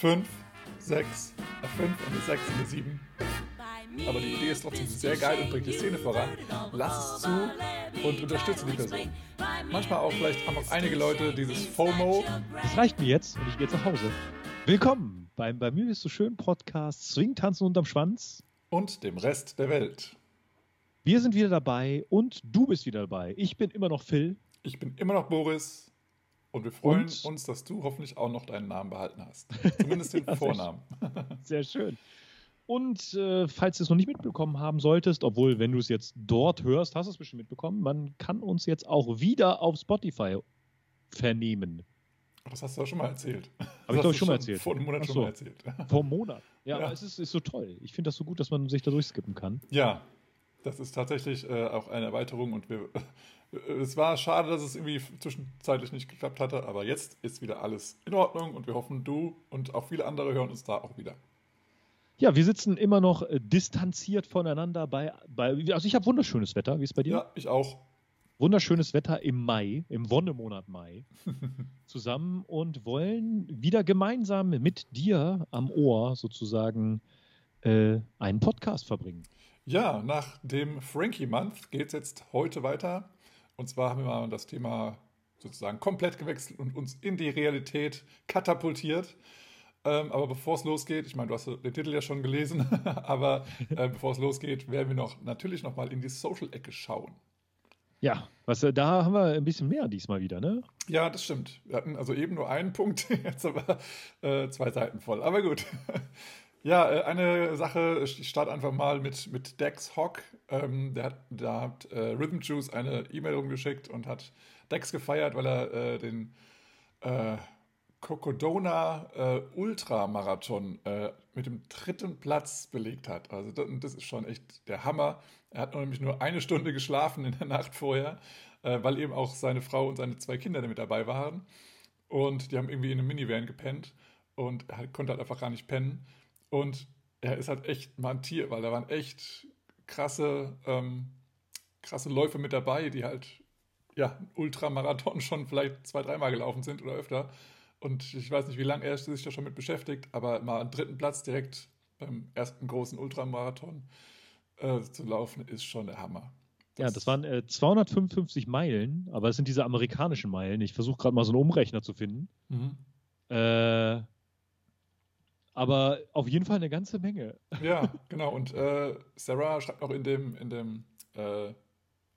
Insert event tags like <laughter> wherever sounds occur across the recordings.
fünf, sechs, äh, fünf, eine sechs, eine sieben. Aber die Idee ist trotzdem sehr geil und bringt die Szene voran. Lass es zu und unterstütze die Person. Manchmal auch vielleicht haben auch einige Leute dieses FOMO. Das reicht mir jetzt und ich gehe jetzt nach Hause. Willkommen beim Bei mir ist so schön Podcast Swing tanzen unterm Schwanz. Und dem Rest der Welt. Wir sind wieder dabei und du bist wieder dabei. Ich bin immer noch Phil. Ich bin immer noch Boris. Und wir freuen und? uns, dass du hoffentlich auch noch deinen Namen behalten hast. <laughs> Zumindest den ja, Vornamen. Sehr schön. Und äh, falls du es noch nicht mitbekommen haben solltest, obwohl, wenn du es jetzt dort hörst, hast du es bestimmt mitbekommen, man kann uns jetzt auch wieder auf Spotify vernehmen. Das hast du auch schon mal erzählt. Habe ich doch schon mal erzählt. Vor einem Monat so. schon mal erzählt. Vor einem Monat. Ja, ja. aber es ist, ist so toll. Ich finde das so gut, dass man sich da durchskippen kann. Ja, das ist tatsächlich äh, auch eine Erweiterung und wir, es war schade, dass es irgendwie zwischenzeitlich nicht geklappt hatte, aber jetzt ist wieder alles in Ordnung und wir hoffen, du und auch viele andere hören uns da auch wieder. Ja, wir sitzen immer noch äh, distanziert voneinander bei, bei also ich habe wunderschönes Wetter, wie ist es bei dir? Ja, ich auch wunderschönes Wetter im Mai, im Wonnemonat Mai, <laughs> zusammen und wollen wieder gemeinsam mit dir am Ohr sozusagen äh, einen Podcast verbringen. Ja, nach dem Frankie Month geht es jetzt heute weiter. Und zwar haben wir mal das Thema sozusagen komplett gewechselt und uns in die Realität katapultiert. Ähm, aber bevor es losgeht, ich meine, du hast den Titel ja schon gelesen, <laughs> aber äh, bevor es losgeht, werden wir noch natürlich noch mal in die Social-Ecke schauen. Ja, was, äh, da haben wir ein bisschen mehr diesmal wieder, ne? Ja, das stimmt. Wir hatten also eben nur einen Punkt, <laughs> jetzt aber äh, zwei Seiten voll. Aber gut. Ja, äh, eine Sache, ich starte einfach mal mit, mit Dex Hock. Ähm, der hat, da hat äh, Rhythm Juice eine E-Mail rumgeschickt und hat Dex gefeiert, weil er äh, den äh, Cocodona äh, Ultramarathon äh, mit dem dritten Platz belegt hat. Also das, das, ist schon echt der Hammer. Er hat nämlich nur eine Stunde geschlafen in der Nacht vorher, äh, weil eben auch seine Frau und seine zwei Kinder mit dabei waren. Und die haben irgendwie in einem Minivan gepennt und er konnte halt einfach gar nicht pennen. Und er ist halt echt mal ein Tier, weil da waren echt krasse, ähm, krasse Läufe mit dabei, die halt ja, Ultramarathon <laughs> schon vielleicht zwei, dreimal gelaufen sind oder öfter. Und ich weiß nicht, wie lange er sich da schon mit beschäftigt, aber mal einen dritten Platz direkt beim ersten großen Ultramarathon äh, zu laufen, ist schon der Hammer. Das ja, das waren äh, 255 Meilen, aber es sind diese amerikanischen Meilen. Ich versuche gerade mal so einen Umrechner zu finden. Mhm. Äh, aber auf jeden Fall eine ganze Menge. <laughs> Ja, genau. Und äh, Sarah schreibt auch in dem, in dem äh,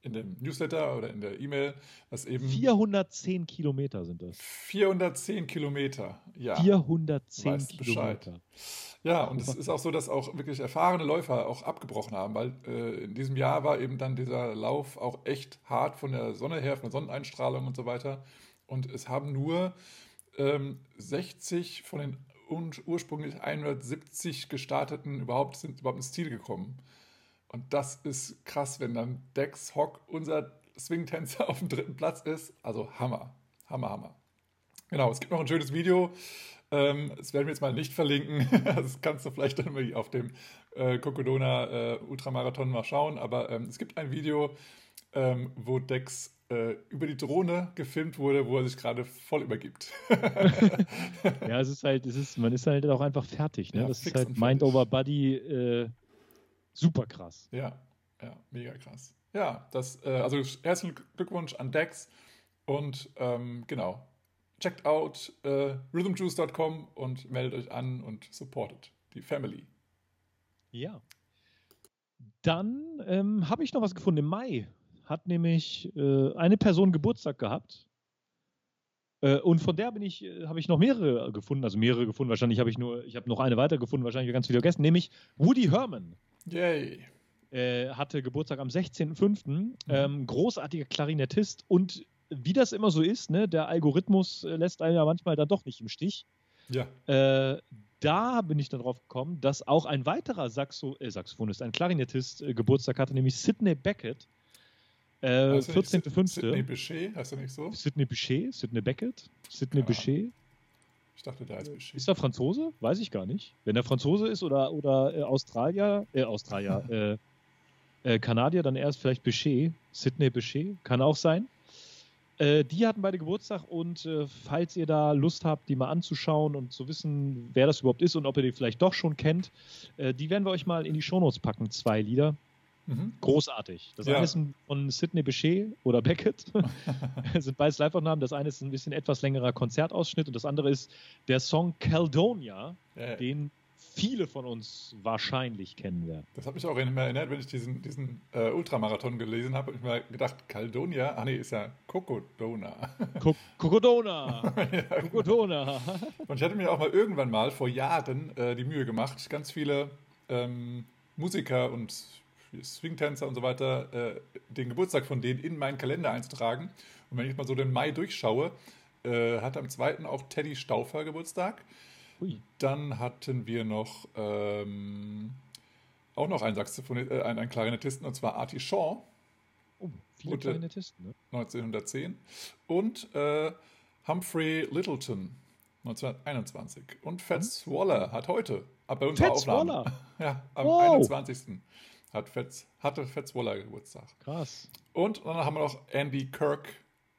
in dem Newsletter oder in der E-Mail, dass eben. 410 Kilometer sind das. 410 Kilometer, ja. 410 weißt Kilometer. Bescheid. Ja, und es ist auch so, dass auch wirklich erfahrene Läufer auch abgebrochen haben, weil äh, in diesem Jahr war eben dann dieser Lauf auch echt hart von der Sonne her, von der Sonneneinstrahlung und so weiter. Und es haben nur ähm, 60 von den ursprünglich 170 gestarteten überhaupt sind überhaupt ins Ziel gekommen. Und das ist krass, wenn dann Dex Hock, unser Swing-Tänzer, <laughs> auf dem dritten Platz ist. Also Hammer. Hammer, Hammer. Genau, es gibt noch ein schönes Video. Ähm, das werden wir jetzt mal nicht verlinken. <laughs> Das kannst du vielleicht dann mal auf dem äh, Cocodona äh, Ultramarathon mal schauen. Aber ähm, es gibt ein Video, ähm, wo Dex äh, über die Drohne gefilmt wurde, wo er sich gerade voll übergibt. <laughs> ja, es ist halt, es ist, man ist halt auch einfach fertig. Ne? Ja, das ist halt Mind over Body äh, Super krass. Ja, ja, mega krass. Ja, das, äh, also herzlichen Glückwunsch an Dex und ähm, genau, checkt out äh, rhythmjuice.com und meldet euch an und supportet die Family. Ja. Dann ähm, habe ich noch was gefunden. Im Mai hat nämlich äh, eine Person Geburtstag gehabt. Äh, und von der bin ich, äh, habe ich noch mehrere gefunden, also mehrere gefunden. Wahrscheinlich habe ich nur, ich habe noch eine weiter gefunden, wahrscheinlich ganz viele vergessen, nämlich Woody Herman. Yay. Äh, hatte Geburtstag am 16.05. Mhm. Ähm, großartiger Klarinettist und wie das immer so ist, ne, der Algorithmus äh, lässt einen ja manchmal dann doch nicht im Stich. Ja. Äh, da bin ich dann drauf gekommen, dass auch ein weiterer Saxo äh, Saxophonist, ein Klarinettist, äh, Geburtstag hatte, nämlich Sidney Beckett. Äh, 14.05. Sidney Bechet, heißt er nicht so? Sidney Bechet, Sidney Beckett, Sidney ja. Bechet. Ich dachte, der heißt Bechet. Ist er Franzose? Weiß ich gar nicht. Wenn er Franzose ist oder, oder äh, Australier, äh, Australier, <laughs> äh, äh, Kanadier, dann erst vielleicht Bechet, Sydney Bechet, kann auch sein. Äh, die hatten beide Geburtstag und äh, falls ihr da Lust habt, die mal anzuschauen und zu wissen, wer das überhaupt ist und ob ihr die vielleicht doch schon kennt, äh, die werden wir euch mal in die Shownotes packen, zwei Lieder. Mhm. Großartig. Das ja. eine ist von Sidney Bechet oder Beckett. das <laughs> sind beides Live-Aufnahmen. Das eine ist ein bisschen etwas längerer Konzertausschnitt und das andere ist der Song Caledonia, ja. den viele von uns wahrscheinlich kennen werden. Das hat mich auch immer erinnert, wenn ich diesen, diesen äh, Ultramarathon gelesen habe. Ich mir gedacht, Caledonia, ah nee, ist ja. Cocodona. <laughs> ja, Cocodona. Und ich hatte mir auch mal irgendwann mal vor Jahren äh, die Mühe gemacht, ganz viele ähm, Musiker und Swingtänzer und so weiter, äh, den Geburtstag von denen in meinen Kalender einzutragen. Und wenn ich mal so den Mai durchschaue, äh, hat am 2. auch Teddy Stauffer Geburtstag. Ui. Dann hatten wir noch ähm, auch noch einen Saxophonist, äh, einen, einen Klarinettisten, und zwar Artie Shaw. Oh, viele Gute, Klarinettisten, ne? 1910. Und äh, Humphrey Littleton, 1921. Und Fats hm? Waller hat heute, ab bei unserer Fats Aufnahme, Waller. <laughs> ja, am wow. 21 hat Fetz, hatte Fetz Waller Geburtstag. Krass. Und dann haben wir noch Andy Kirk,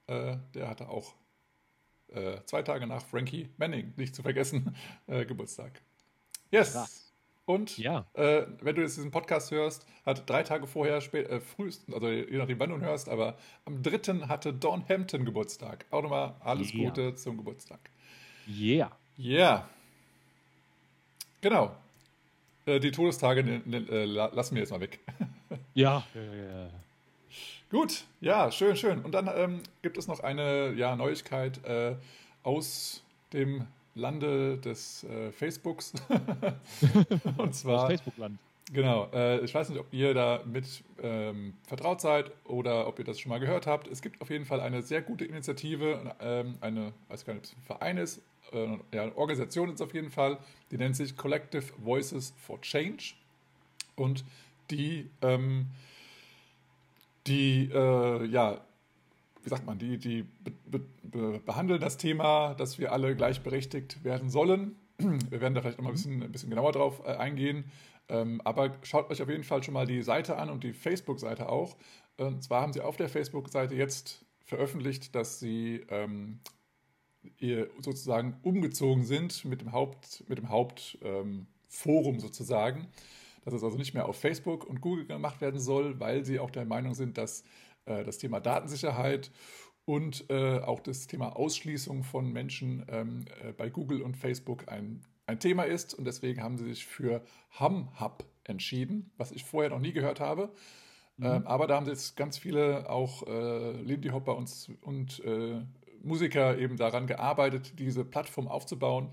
äh, der hatte auch äh, zwei Tage nach Frankie Manning, nicht zu vergessen, <laughs> äh, Geburtstag. Yes. Krass. Und ja. Äh, wenn du jetzt diesen Podcast hörst, hat drei Tage vorher, spät, äh, frühestens, also je nachdem, wann du hörst, aber am dritten hatte Don Hampton Geburtstag. Auch nochmal alles yeah. Gute zum Geburtstag. Yeah. Yeah. Genau. Äh, die Todestage ne, ne, äh, lassen wir jetzt mal weg. <laughs> ja. Gut, ja, schön, schön. Und dann ähm, gibt es noch eine ja, Neuigkeit äh, aus dem Lande des äh, Facebooks. <laughs> Und zwar. Aus Facebook-Land. Genau, äh, ich weiß nicht, ob ihr da mit ähm, vertraut seid oder ob ihr das schon mal gehört habt. Es gibt auf jeden Fall eine sehr gute Initiative, ähm, eine, weiß gar nicht, ob es ein Verein ist, äh, ja, eine Organisation ist auf jeden Fall, die nennt sich Collective Voices for Change. Und die, ähm, die, äh, ja, wie sagt man, die, die be be behandeln das Thema, dass wir alle gleichberechtigt werden sollen. Wir werden da vielleicht noch mal ein bisschen, ein bisschen genauer drauf äh, eingehen. Ähm, aber schaut euch auf jeden Fall schon mal die Seite an und die Facebook-Seite auch. Und zwar haben sie auf der Facebook-Seite jetzt veröffentlicht, dass sie ähm, sozusagen umgezogen sind mit dem Haupt, mit dem Hauptforum ähm, sozusagen. Dass es also nicht mehr auf Facebook und Google gemacht werden soll, weil sie auch der Meinung sind, dass äh, das Thema Datensicherheit und äh, auch das Thema Ausschließung von Menschen ähm, äh, bei Google und Facebook ein, ein Thema ist. Und deswegen haben sie sich für HumHub entschieden, was ich vorher noch nie gehört habe. Mhm. Ähm, aber da haben jetzt ganz viele, auch äh, Lindy Hopper und, und äh, Musiker eben daran gearbeitet, diese Plattform aufzubauen.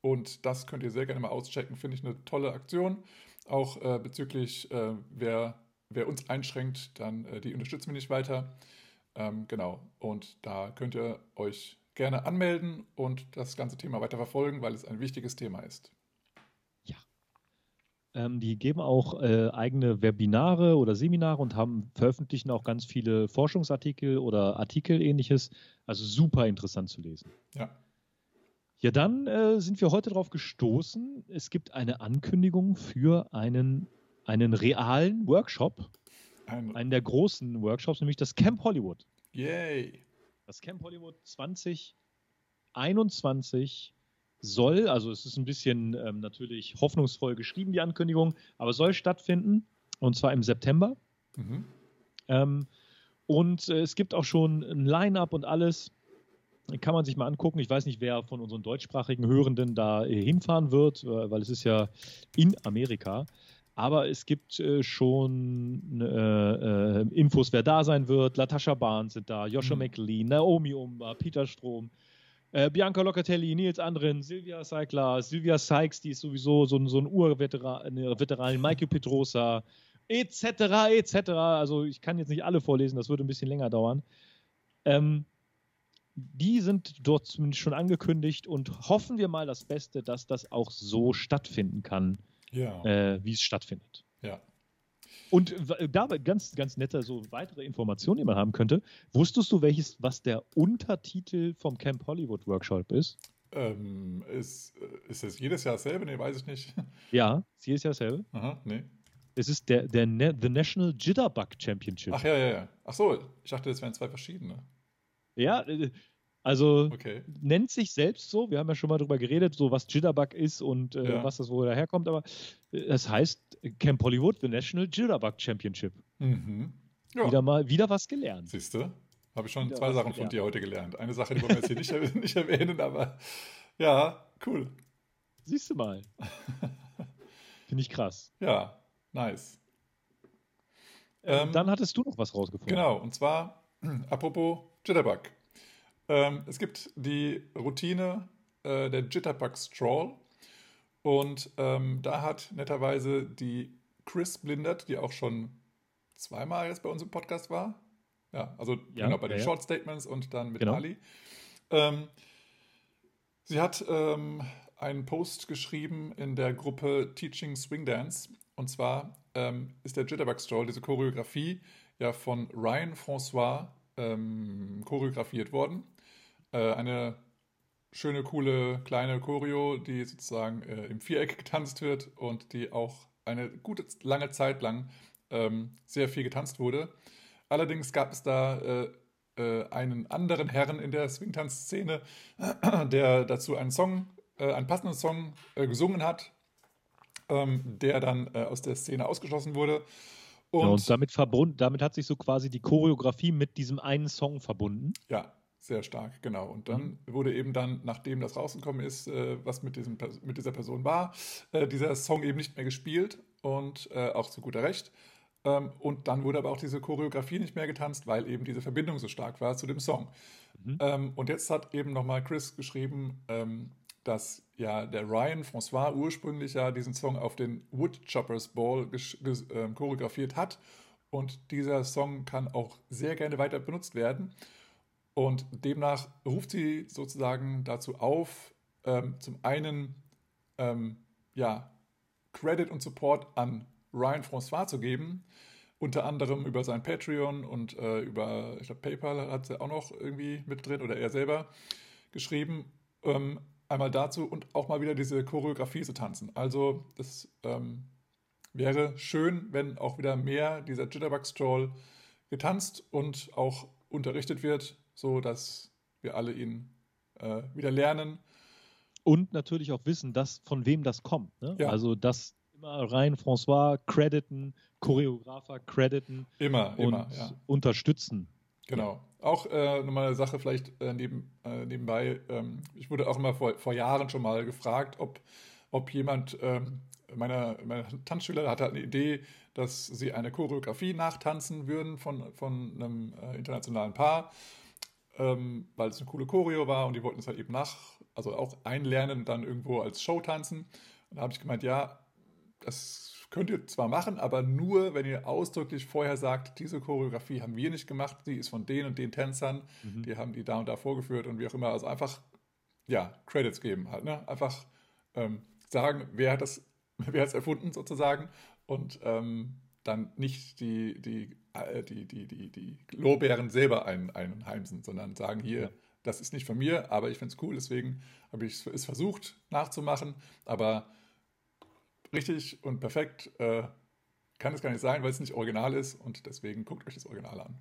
Und das könnt ihr sehr gerne mal auschecken. Finde ich eine tolle Aktion. Auch äh, bezüglich, äh, wer, wer uns einschränkt, dann äh, die unterstützen wir nicht weiter. Ähm, genau. Und da könnt ihr euch gerne anmelden und das ganze Thema weiter verfolgen, weil es ein wichtiges Thema ist. Ähm, die geben auch äh, eigene Webinare oder Seminare und haben veröffentlichen auch ganz viele Forschungsartikel oder Artikel ähnliches. Also super interessant zu lesen. Ja. Ja, dann äh, sind wir heute darauf gestoßen. Es gibt eine Ankündigung für einen, einen realen Workshop. Ein einen der großen Workshops, nämlich das Camp Hollywood. Yay! Das Camp Hollywood 2021 soll, also es ist ein bisschen ähm, natürlich hoffnungsvoll geschrieben, die Ankündigung, aber soll stattfinden und zwar im September. Mhm. Ähm, und äh, es gibt auch schon ein Line-up und alles. Kann man sich mal angucken. Ich weiß nicht, wer von unseren deutschsprachigen Hörenden da äh, hinfahren wird, äh, weil es ist ja in Amerika. Aber es gibt äh, schon äh, äh, Infos, wer da sein wird. Latasha Barnes sind da, Joshua mhm. McLean, Naomi Umba, Peter Strom, äh, Bianca Locatelli, Nils Andren, Silvia Seikler, Silvia Sykes, die ist sowieso so, so ein Urveteran, Veteran, Michael Petrosa, etc., etc. Also ich kann jetzt nicht alle vorlesen, das würde ein bisschen länger dauern. Ähm, die sind dort zumindest schon angekündigt und hoffen wir mal das Beste, dass das auch so stattfinden kann, ja. äh, wie es stattfindet. Ja. Und dabei ganz, ganz nette so weitere Informationen, die man haben könnte. Wusstest du, welches, was der Untertitel vom Camp Hollywood Workshop ist? Ähm, ist, ist es jedes Jahr dasselbe? Nee, weiß ich nicht. <laughs> Ja, ist jedes Jahr dasselbe. Aha, nee. Es ist der, der ne The National Jitterbug Championship. Ach ja, ja, ja. Ach so, ich dachte, das wären zwei verschiedene. Ja, äh, also Okay. nennt sich selbst so. Wir haben ja schon mal drüber geredet, so was Jitterbug ist und äh, Ja. was das wohl daherkommt. Aber äh, es heißt Camp Hollywood, the National Jitterbug Championship. Mhm. Ja, Wieder mal, wieder was gelernt. siehst du? Habe ich schon Wieder zwei Sachen von dir heute gelernt. Eine Sache, die wollen wir jetzt hier nicht, <laughs> nicht erwähnen, aber ja, cool. Siehst du mal. <laughs> Finde ich krass. Ja, nice. Ähm, dann hattest du noch was rausgefunden. Genau, und zwar, <clears throat> apropos Jitterbug. Ähm, es gibt die Routine äh, der Jitterbug Stroll und ähm, da hat netterweise die Chris Blindert, die auch schon zweimal jetzt bei uns im Podcast war, ja, also Ja, genau bei ja, den. Short Statements und dann mit Genau. Ali. Ähm, sie hat ähm, einen Post geschrieben in der Gruppe Teaching Swing Dance und zwar ähm, ist der Jitterbug Stroll, diese Choreografie, ja von Ryan François ähm, choreografiert worden. Äh, eine schöne, coole, kleine Choreo, die sozusagen äh, im Viereck <laughs> getanzt wird und die auch eine gute, lange Zeit lang ähm, sehr viel getanzt wurde. Allerdings gab es da äh, äh, einen anderen Herrn in der Swingtanz-Szene, <clears throat> der dazu einen Song, äh, einen passenden Song äh, gesungen hat, ähm, der dann aus der Szene ausgeschlossen wurde. Ja, Und, und damit, verbunden, damit hat sich so quasi die Choreografie mit diesem einen Song verbunden. ja, sehr stark, genau. Und dann wurde eben dann, nachdem das rausgekommen ist, äh, was mit, diesem, mit dieser Person war, äh, dieser Song eben nicht mehr gespielt und äh, auch zu guter Recht. Ähm, und dann wurde aber auch diese Choreografie nicht mehr getanzt, weil eben diese Verbindung so stark war zu dem Song. Mhm. Ähm, und jetzt hat eben nochmal Chris geschrieben, ähm, dass ja der Ryan François ursprünglich ja diesen Song auf den Woodchoppers Ball ähm, choreografiert hat. Und dieser Song kann auch sehr gerne weiter benutzt werden. Und demnach ruft sie sozusagen dazu auf, ähm, zum einen ähm, ja, Credit und Support an Ryan François zu geben, unter anderem über sein Patreon und äh, über, ich glaube, PayPal hat sie auch noch irgendwie mit drin oder er selber geschrieben. Ähm, einmal dazu und auch mal wieder diese Choreografie zu tanzen. Also, das ähm, wäre schön, wenn auch wieder mehr dieser Jitterbug Stroll getanzt und auch unterrichtet wird, so dass wir alle ihn äh, wieder lernen. Und natürlich auch wissen, dass, von wem das kommt. Ne? Ja. Also das immer rein François crediten, Choreografer crediten Immer, und immer, ja. unterstützen. Genau. Auch äh, nochmal eine Sache vielleicht äh, neben, äh, nebenbei. Ähm, ich wurde auch immer vor, vor Jahren schon mal gefragt, ob, ob jemand ähm, meiner, meiner Tanzschüler hatte eine Idee, dass sie eine Choreografie nachtanzen würden von, von einem äh, internationalen Paar, ähm, weil es eine coole Choreo war und die wollten es halt eben nach, also auch einlernen und dann irgendwo als Show tanzen. Und da habe ich gemeint, ja, das könnt ihr zwar machen, aber nur, wenn ihr ausdrücklich vorher sagt, diese Choreografie haben wir nicht gemacht, die ist von den und den Tänzern, Mhm. die haben die da und da vorgeführt und wie auch immer. Also einfach, ja, Credits geben halt, ne? Einfach ähm, sagen, wer hat das, <laughs> wer hat es erfunden sozusagen und ähm, dann nicht die, die, die, die, die, die Lorbeeren selber ein, einheimsen, sondern sagen, hier, Ja. das ist nicht von mir, aber ich finde es cool, deswegen habe ich es versucht nachzumachen, aber richtig und perfekt äh, kann es gar nicht sein, weil es nicht original ist und deswegen guckt euch das Original an.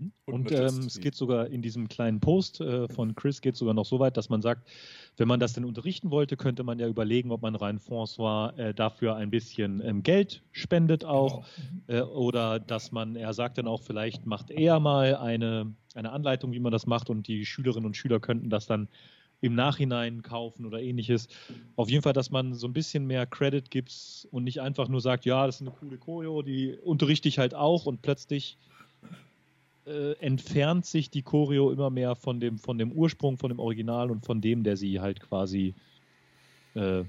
Mhm. Und Und ähm, es geht sogar in diesem kleinen Post äh, von Chris geht sogar noch so weit, dass man sagt, wenn man das denn unterrichten wollte, könnte man ja überlegen, ob man rein François äh, dafür ein bisschen ähm, Geld spendet auch. Genau. Äh, oder dass man, er sagt dann auch, vielleicht macht er mal eine, eine Anleitung, wie man das macht und die Schülerinnen und Schüler könnten das dann im Nachhinein kaufen oder ähnliches. Auf jeden Fall, dass man so ein bisschen mehr Credit gibt und nicht einfach nur sagt, ja, das ist eine coole Choreo, die unterrichte ich halt auch und plötzlich äh, entfernt sich die Choreo immer mehr von dem, von dem Ursprung, von dem Original und von dem, der sie halt quasi äh,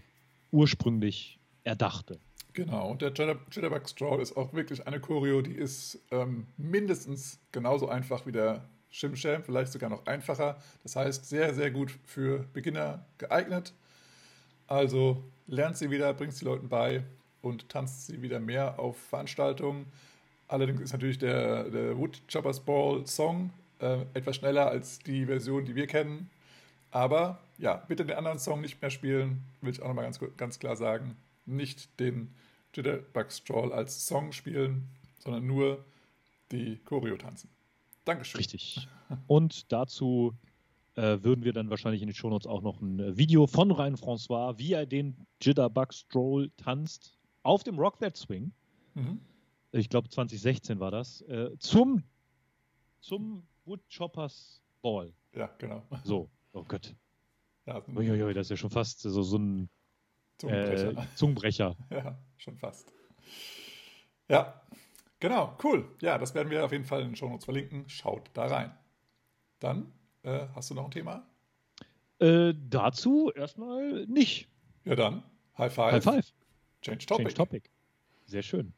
ursprünglich erdachte. Genau, und der Jitter- Jitterbug Stroll ist auch wirklich eine Choreo, die ist ähm, mindestens genauso einfach wie der Shim-Sham, vielleicht sogar noch einfacher. Das heißt, sehr, sehr gut für Beginner geeignet. Also lernt sie wieder, bringt sie Leuten bei und tanzt sie wieder mehr auf Veranstaltungen. Allerdings ist natürlich der, der Woodchoppers Ball Song äh, etwas schneller als die Version, die wir kennen. Aber ja, bitte den anderen Song nicht mehr spielen, will ich auch nochmal ganz, ganz klar sagen. Nicht den Jitterbug Stroll als Song spielen, sondern nur die Choreo tanzen. Dankeschön. Richtig. Und dazu äh, würden wir dann wahrscheinlich in den Shownotes auch noch ein äh, Video von Ryan François, wie er den Jitterbug Stroll tanzt, auf dem Rock That Swing. Mhm. Ich glaube 2016 war das. Äh, zum, zum Woodchoppers Ball. Ja, genau. So, oh Gott. Ja, Uiuiui, das ist ja schon fast so, so ein Zungenbrecher. Äh, Zungenbrecher. <laughs> ja, schon fast. Ja, genau, cool. Ja, das werden wir auf jeden Fall in den Shownotes verlinken. Schaut da rein. Dann äh, hast du noch ein Thema? Äh, dazu erstmal nicht. Ja, dann. High five. High five. Change topic. Change topic. Sehr schön.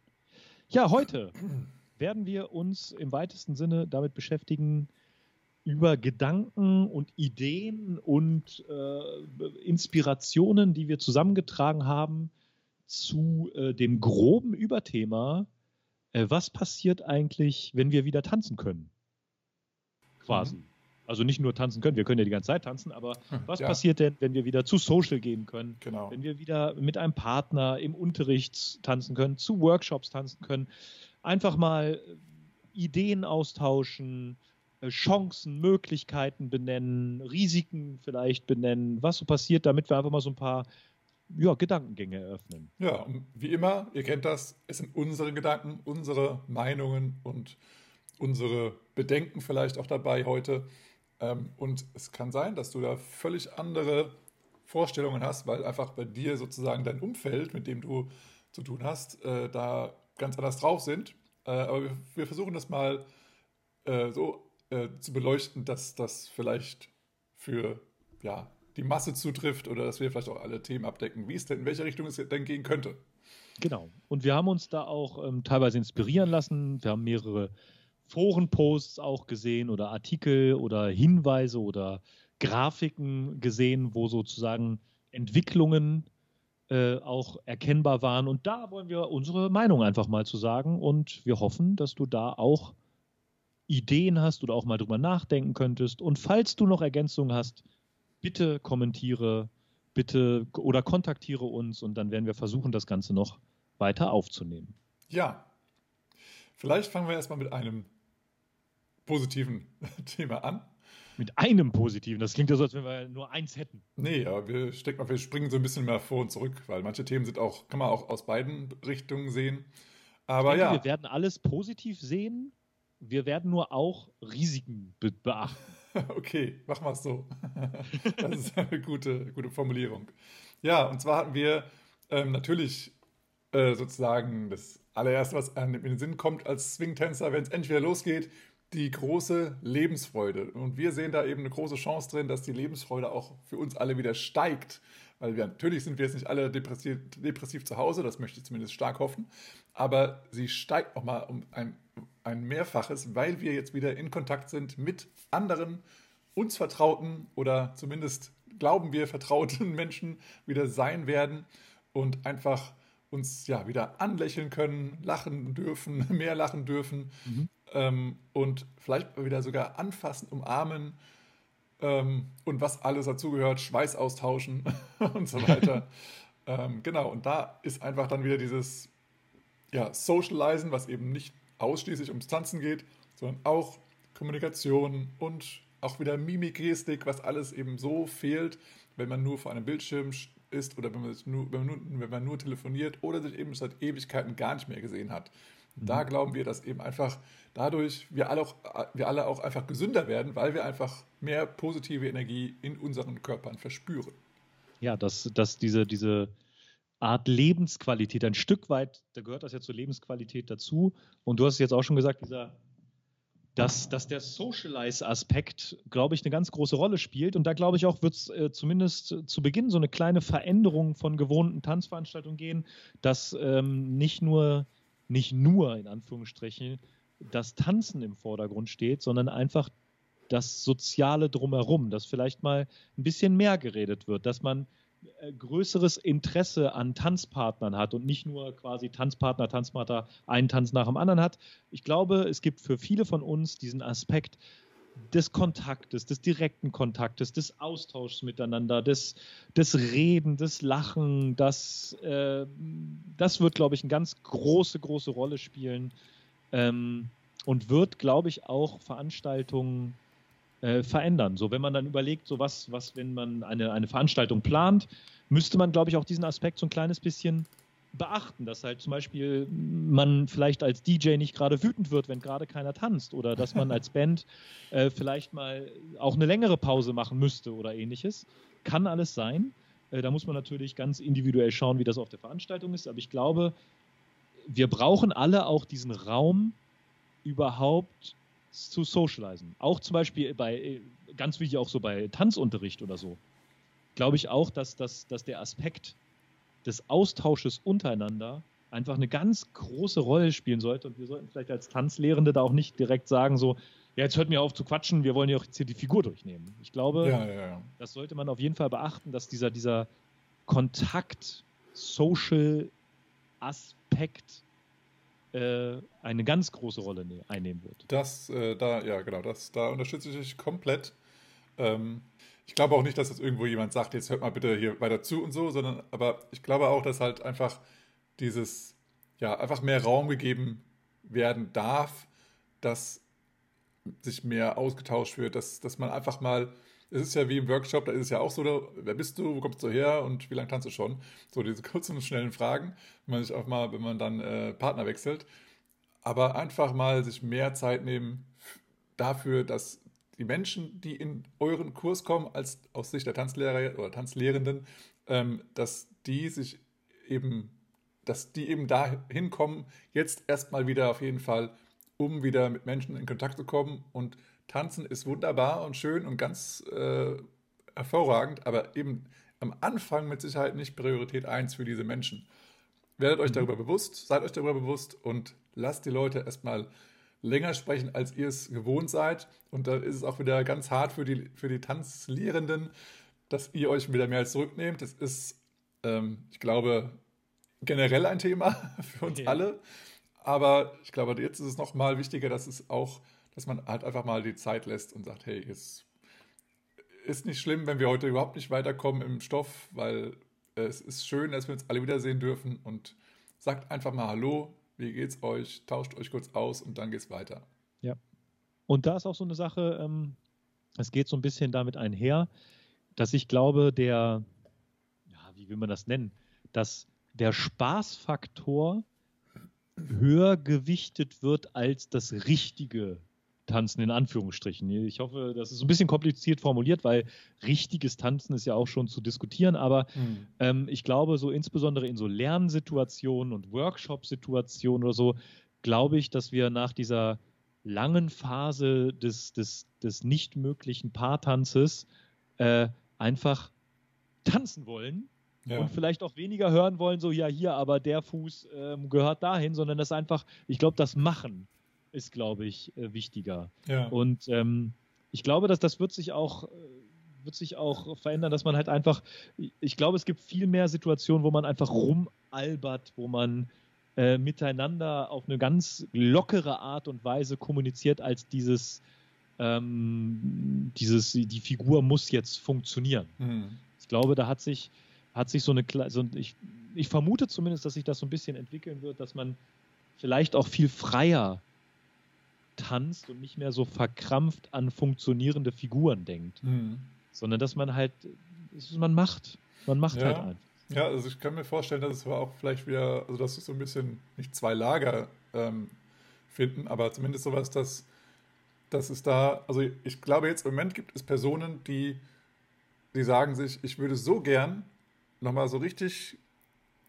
Ja, heute werden wir uns im weitesten Sinne damit beschäftigen, über Gedanken und Ideen und äh, Inspirationen, die wir zusammengetragen haben, zu äh, dem groben Überthema, äh, was passiert eigentlich, wenn wir wieder tanzen können? Quasi. Mhm. Also nicht nur tanzen können, wir können ja die ganze Zeit tanzen, aber hm, was ja. passiert denn, wenn wir wieder zu Social gehen können? Genau. Wenn wir wieder mit einem Partner im Unterricht tanzen können, zu Workshops tanzen können, einfach mal Ideen austauschen, äh, Chancen, Möglichkeiten benennen, Risiken vielleicht benennen, was so passiert, damit wir einfach mal so ein paar ja, Gedankengänge eröffnen. Ja, wie immer, ihr kennt das, es sind unsere Gedanken, unsere Meinungen und unsere Bedenken vielleicht auch dabei heute. Ähm, und es kann sein, dass du da völlig andere Vorstellungen hast, weil einfach bei dir sozusagen dein Umfeld, mit dem du zu tun hast, äh, da ganz anders drauf sind. Äh, aber wir, wir, versuchen das mal äh, so äh, zu beleuchten, dass das vielleicht für ja, die Masse zutrifft oder dass wir vielleicht auch alle Themen abdecken, wie es denn, in welche Richtung es denn gehen könnte. Genau. Und wir haben uns da auch ähm, teilweise inspirieren lassen. Wir haben mehrere Forenposts auch gesehen oder Artikel oder Hinweise oder Grafiken gesehen, wo sozusagen Entwicklungen äh, auch erkennbar waren. Und da wollen wir unsere Meinung einfach mal zu sagen. Und wir hoffen, dass du da auch Ideen hast oder auch mal drüber nachdenken könntest. Und falls du noch Ergänzungen hast, bitte kommentiere, bitte oder kontaktiere uns und dann werden wir versuchen, das Ganze noch weiter aufzunehmen. Ja, vielleicht fangen wir erstmal mit einem positiven <laughs> Thema an. Mit einem positiven. Das klingt ja so, als wenn wir nur eins hätten. Nee, aber wir, stecken, wir springen so ein bisschen mehr vor und zurück, weil manche Themen sind auch, kann man auch aus beiden Richtungen sehen. Aber denke, ja. Wir werden alles positiv sehen wir werden nur auch Risiken be beachten. <laughs> Okay, machen wir es so. <laughs> das ist eine gute, gute Formulierung. Ja, und zwar hatten wir ähm, natürlich äh, sozusagen das allererste, was einem in den Sinn kommt als Swing-Tänzer, wenn es endlich wieder losgeht, die große Lebensfreude. Und wir sehen da eben eine große Chance drin, dass die Lebensfreude auch für uns alle wieder steigt. Weil wir natürlich sind wir jetzt nicht alle depressiv, depressiv zu Hause, das möchte ich zumindest stark hoffen. Aber sie steigt nochmal um ein ein Mehrfaches, weil wir jetzt wieder in Kontakt sind mit anderen uns vertrauten oder zumindest glauben wir vertrauten <laughs> Menschen wieder sein werden und einfach uns ja wieder anlächeln können, lachen dürfen, <laughs> mehr lachen dürfen mhm. Ähm, und vielleicht wieder sogar anfassen, umarmen ähm, und was alles dazugehört, Schweiß austauschen <laughs> und so weiter. <laughs> ähm, genau, und da ist einfach dann wieder dieses ja, Socializen, was eben nicht ausschließlich ums Tanzen geht, sondern auch Kommunikation und auch wieder Mimik, Gestik, was alles eben so fehlt, wenn man nur vor einem Bildschirm ist oder wenn man, nur, wenn, man nur, wenn man nur telefoniert oder sich eben seit Ewigkeiten gar nicht mehr gesehen hat. Mhm. Da glauben wir, dass eben einfach dadurch wir alle, auch, wir alle auch einfach gesünder werden, weil wir einfach mehr positive Energie in unseren Körpern verspüren. Ja, dass, dass diese, diese Art Lebensqualität, ein Stück weit, da gehört das ja zur Lebensqualität dazu. Und du hast jetzt auch schon gesagt, dieser, dass, dass der Socialize-Aspekt, glaube ich, eine ganz große Rolle spielt. Und da glaube ich auch, wird es äh, zumindest zu Beginn so eine kleine Veränderung von gewohnten Tanzveranstaltungen gehen, dass ähm, nicht nur, nicht nur in Anführungsstrichen das Tanzen im Vordergrund steht, sondern einfach das Soziale drumherum, dass vielleicht mal ein bisschen mehr geredet wird, dass man äh, größeres Interesse an Tanzpartnern hat und nicht nur quasi Tanzpartner, Tanzpartner, einen Tanz nach dem anderen hat. Ich glaube, es gibt für viele von uns diesen Aspekt des Kontaktes, des direkten Kontaktes, des Austauschs miteinander, des, des Reden, des Lachen, das, äh, das wird, glaube ich, eine ganz große, große Rolle spielen. Ähm, und wird, glaube ich, auch Veranstaltungen äh, verändern. So, wenn man dann überlegt, so was, was, wenn man eine, eine Veranstaltung plant, müsste man, glaube ich, auch diesen Aspekt so ein kleines bisschen beachten, dass halt zum Beispiel man vielleicht als DJ nicht gerade wütend wird, wenn gerade keiner tanzt oder dass man als Band äh, vielleicht mal auch eine längere Pause machen müsste oder ähnliches. Kann alles sein. Äh, da muss man natürlich ganz individuell schauen, wie das auf der Veranstaltung ist. Aber ich glaube, wir brauchen alle auch diesen Raum überhaupt zu socialisen. Auch zum Beispiel bei, äh, ganz wichtig auch so bei Tanzunterricht oder so. Glaube ich auch, dass, dass, dass der Aspekt des Austausches untereinander einfach eine ganz große Rolle spielen sollte. Und wir sollten vielleicht als Tanzlehrende da auch nicht direkt sagen, so, ja, jetzt hört mir auf zu quatschen, wir wollen ja auch jetzt hier die Figur durchnehmen. Ich glaube, ja, ja, ja. das sollte man auf jeden Fall beachten, dass dieser, dieser Kontakt, Social Aspekt äh, eine ganz große Rolle ne einnehmen wird. Das, äh, da, ja, genau, das, da unterstütze ich dich komplett. Ähm, ich glaube auch nicht, dass jetzt irgendwo jemand sagt, jetzt hört mal bitte hier weiter zu und so, sondern aber ich glaube auch, dass halt einfach dieses, ja, einfach mehr Raum gegeben werden darf, dass sich mehr ausgetauscht wird, dass, dass man einfach mal, es ist ja wie im Workshop, da ist es ja auch so, wer bist du, wo kommst du her und wie lange tanzt du schon? So diese <laughs> kurzen und schnellen Fragen, wenn man sich auch mal, wenn man dann äh, Partner wechselt. Aber einfach mal sich mehr Zeit nehmen dafür, dass die Menschen, die in euren Kurs kommen, als aus Sicht der Tanzlehrer oder Tanzlehrenden, ähm, dass die sich eben, dass die eben da hinkommen, jetzt erstmal wieder auf jeden Fall, um wieder mit Menschen in Kontakt zu kommen. Und tanzen ist wunderbar und schön und ganz äh, hervorragend, aber eben am Anfang mit Sicherheit nicht Priorität 1 für diese Menschen. Werdet euch mhm. darüber bewusst, seid euch darüber bewusst und lasst die Leute erstmal länger sprechen, als ihr es gewohnt seid. Und da ist es auch wieder ganz hart für die, für die Tanzlehrenden, dass ihr euch wieder mehr zurücknehmt. Das ist, ähm, ich glaube, generell ein Thema <laughs> für uns ja. alle. Aber ich glaube, jetzt ist es noch mal wichtiger, dass es auch, dass man halt einfach mal die Zeit lässt und sagt, hey, es ist nicht schlimm, wenn wir heute überhaupt nicht weiterkommen im Stoff, weil es ist schön, dass wir uns alle wiedersehen dürfen und sagt einfach mal Hallo, wie geht's euch? Tauscht euch kurz aus und dann geht's weiter. Ja. Und da ist auch so eine Sache, ähm, es geht so ein bisschen damit einher, dass ich glaube, der, ja, wie will man das nennen, dass der Spaßfaktor höher gewichtet wird als das richtige Tanzen in Anführungsstrichen. Ich hoffe, das ist ein bisschen kompliziert formuliert, weil richtiges Tanzen ist ja auch schon zu diskutieren, aber mhm. ähm, ich glaube, so insbesondere in so Lernsituationen und Workshop-Situationen oder so, glaube ich, dass wir nach dieser langen Phase des, des, des nicht möglichen Paartanzes äh, einfach tanzen wollen ja. und vielleicht auch weniger hören wollen, so ja, hier, aber der Fuß ähm, gehört dahin, sondern das einfach, ich glaube, das Machen ist, glaube ich, äh, wichtiger. Ja. Und ähm, ich glaube, dass das wird sich auch äh, wird sich auch verändern, dass man halt einfach, ich glaube, es gibt viel mehr Situationen, wo man einfach rumalbert, wo man äh, miteinander auf eine ganz lockere Art und Weise kommuniziert, als dieses, ähm, dieses, die Figur muss jetzt funktionieren. Mhm. Ich glaube, da hat sich, hat sich so eine, so, ich, ich vermute zumindest, dass sich das so ein bisschen entwickeln wird, dass man vielleicht auch viel freier tanzt und nicht mehr so verkrampft an funktionierende Figuren denkt. Mhm. Sondern dass man halt, man macht. Man macht ja. halt einfach. Ja, also ich kann mir vorstellen, dass es auch vielleicht wieder, also dass es so ein bisschen nicht zwei Lager ähm, finden, aber zumindest sowas, dass, dass es da, also ich glaube jetzt im Moment gibt es Personen, die, die sagen sich, ich würde so gern nochmal so richtig,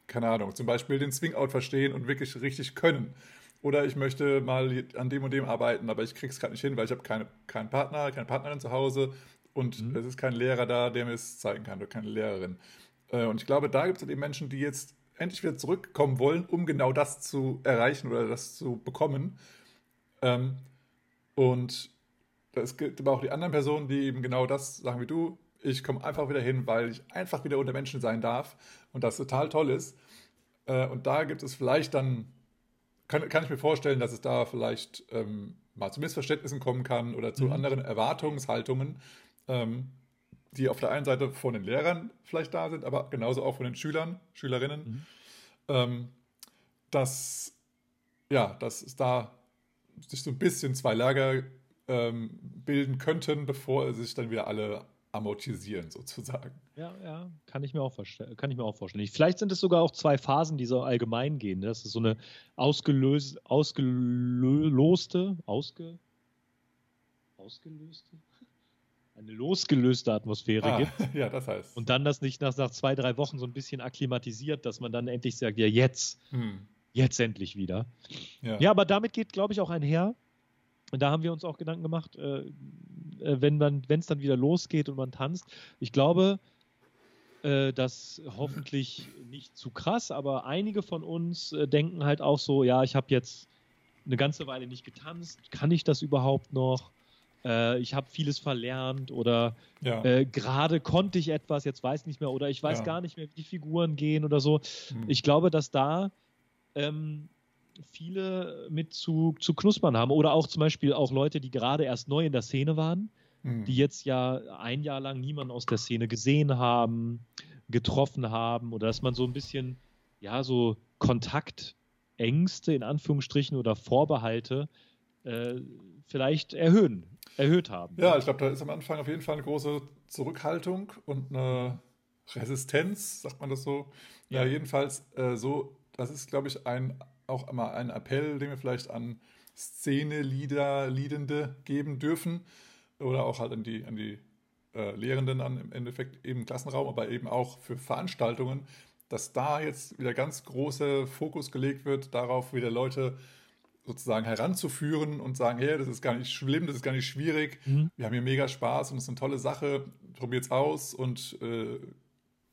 keine Ahnung, zum Beispiel den Swing-Out verstehen und wirklich richtig können. Oder ich möchte mal an dem und dem arbeiten, aber ich krieg's gerade nicht hin, weil ich habe keine, keinen Partner, keine Partnerin zu Hause und mhm. es ist kein Lehrer da, der mir es zeigen kann oder keine Lehrerin. Äh, und ich glaube, da gibt es eben Menschen, die jetzt endlich wieder zurückkommen wollen, um genau das zu erreichen oder das zu bekommen. Ähm, und es gibt aber auch die anderen Personen, die eben genau das sagen wie du. Ich komme einfach wieder hin, weil ich einfach wieder unter Menschen sein darf und das total toll ist. Äh, und da gibt es vielleicht dann kann, kann ich mir vorstellen, dass es da vielleicht ähm, mal zu Missverständnissen kommen kann oder zu mhm. anderen Erwartungshaltungen, ähm, die auf der einen Seite von den Lehrern vielleicht da sind, aber genauso auch von den Schülern, Schülerinnen, mhm. ähm, dass, ja, dass es da sich so ein bisschen zwei Lager ähm, bilden könnten, bevor sich dann wieder alle amortisieren, sozusagen. Ja, ja, kann ich mir auch, kann ich mir auch vorstellen. Vielleicht sind es sogar auch zwei Phasen, die so allgemein gehen. Das ist so eine ausgelöst, ausgelöste, ausge, ausgelöste? Eine losgelöste Atmosphäre ah, gibt. <laughs> Ja, das heißt. Und dann das nicht nach, nach, zwei, drei Wochen so ein bisschen akklimatisiert, dass man dann endlich sagt, ja, jetzt, hm. jetzt endlich wieder. Ja. ja, aber damit geht, glaube ich, auch einher, und da haben wir uns auch Gedanken gemacht, äh, äh wenn es dann wieder losgeht und man tanzt. Ich glaube, äh, dass hoffentlich nicht zu krass, aber einige von uns äh, denken halt auch so, ja, ich habe jetzt eine ganze Weile nicht getanzt, kann ich das überhaupt noch? Äh, ich habe vieles verlernt oder ja. Äh, gerade konnte ich etwas, jetzt weiß nicht mehr oder ich weiß ja. gar nicht mehr, wie die Figuren gehen oder so. Hm. Ich glaube, dass da ähm, viele mit zu, zu knuspern haben. Oder auch zum Beispiel auch Leute, die gerade erst neu in der Szene waren, mhm. die jetzt ja ein Jahr lang niemanden aus der Szene gesehen haben, getroffen haben oder dass man so ein bisschen, ja, so Kontaktängste in Anführungsstrichen oder Vorbehalte äh, vielleicht erhöhen, erhöht haben. Ja, ich glaube, da ist am Anfang auf jeden Fall eine große Zurückhaltung und eine Resistenz, sagt man das so. Ja, ja jedenfalls äh, so, das ist, glaube ich, ein auch immer einen Appell, den wir vielleicht an Szene-Lieder-Liedende geben dürfen oder auch halt an die, an die äh, Lehrenden an im Endeffekt eben im Klassenraum, aber eben auch für Veranstaltungen, dass da jetzt wieder ganz großer Fokus gelegt wird, darauf wieder Leute sozusagen heranzuführen und sagen, hey, das ist gar nicht schlimm, das ist gar nicht schwierig, mhm. wir haben hier mega Spaß und es ist eine tolle Sache, probiert es aus und äh,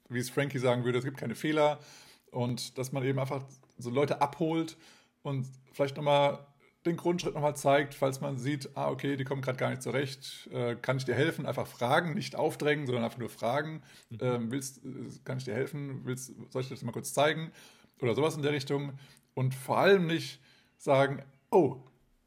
wie es Frankie sagen würde, es gibt keine Fehler und dass man eben einfach so Leute abholt und vielleicht nochmal den Grundschritt nochmal zeigt, falls man sieht, ah, okay, die kommen gerade gar nicht zurecht, äh, kann ich dir helfen? Einfach fragen, nicht aufdrängen, sondern einfach nur fragen. Mhm. Ähm, willst, äh, kann ich dir helfen? Willst, soll ich dir das mal kurz zeigen? Oder sowas in der Richtung. Und vor allem nicht sagen, oh,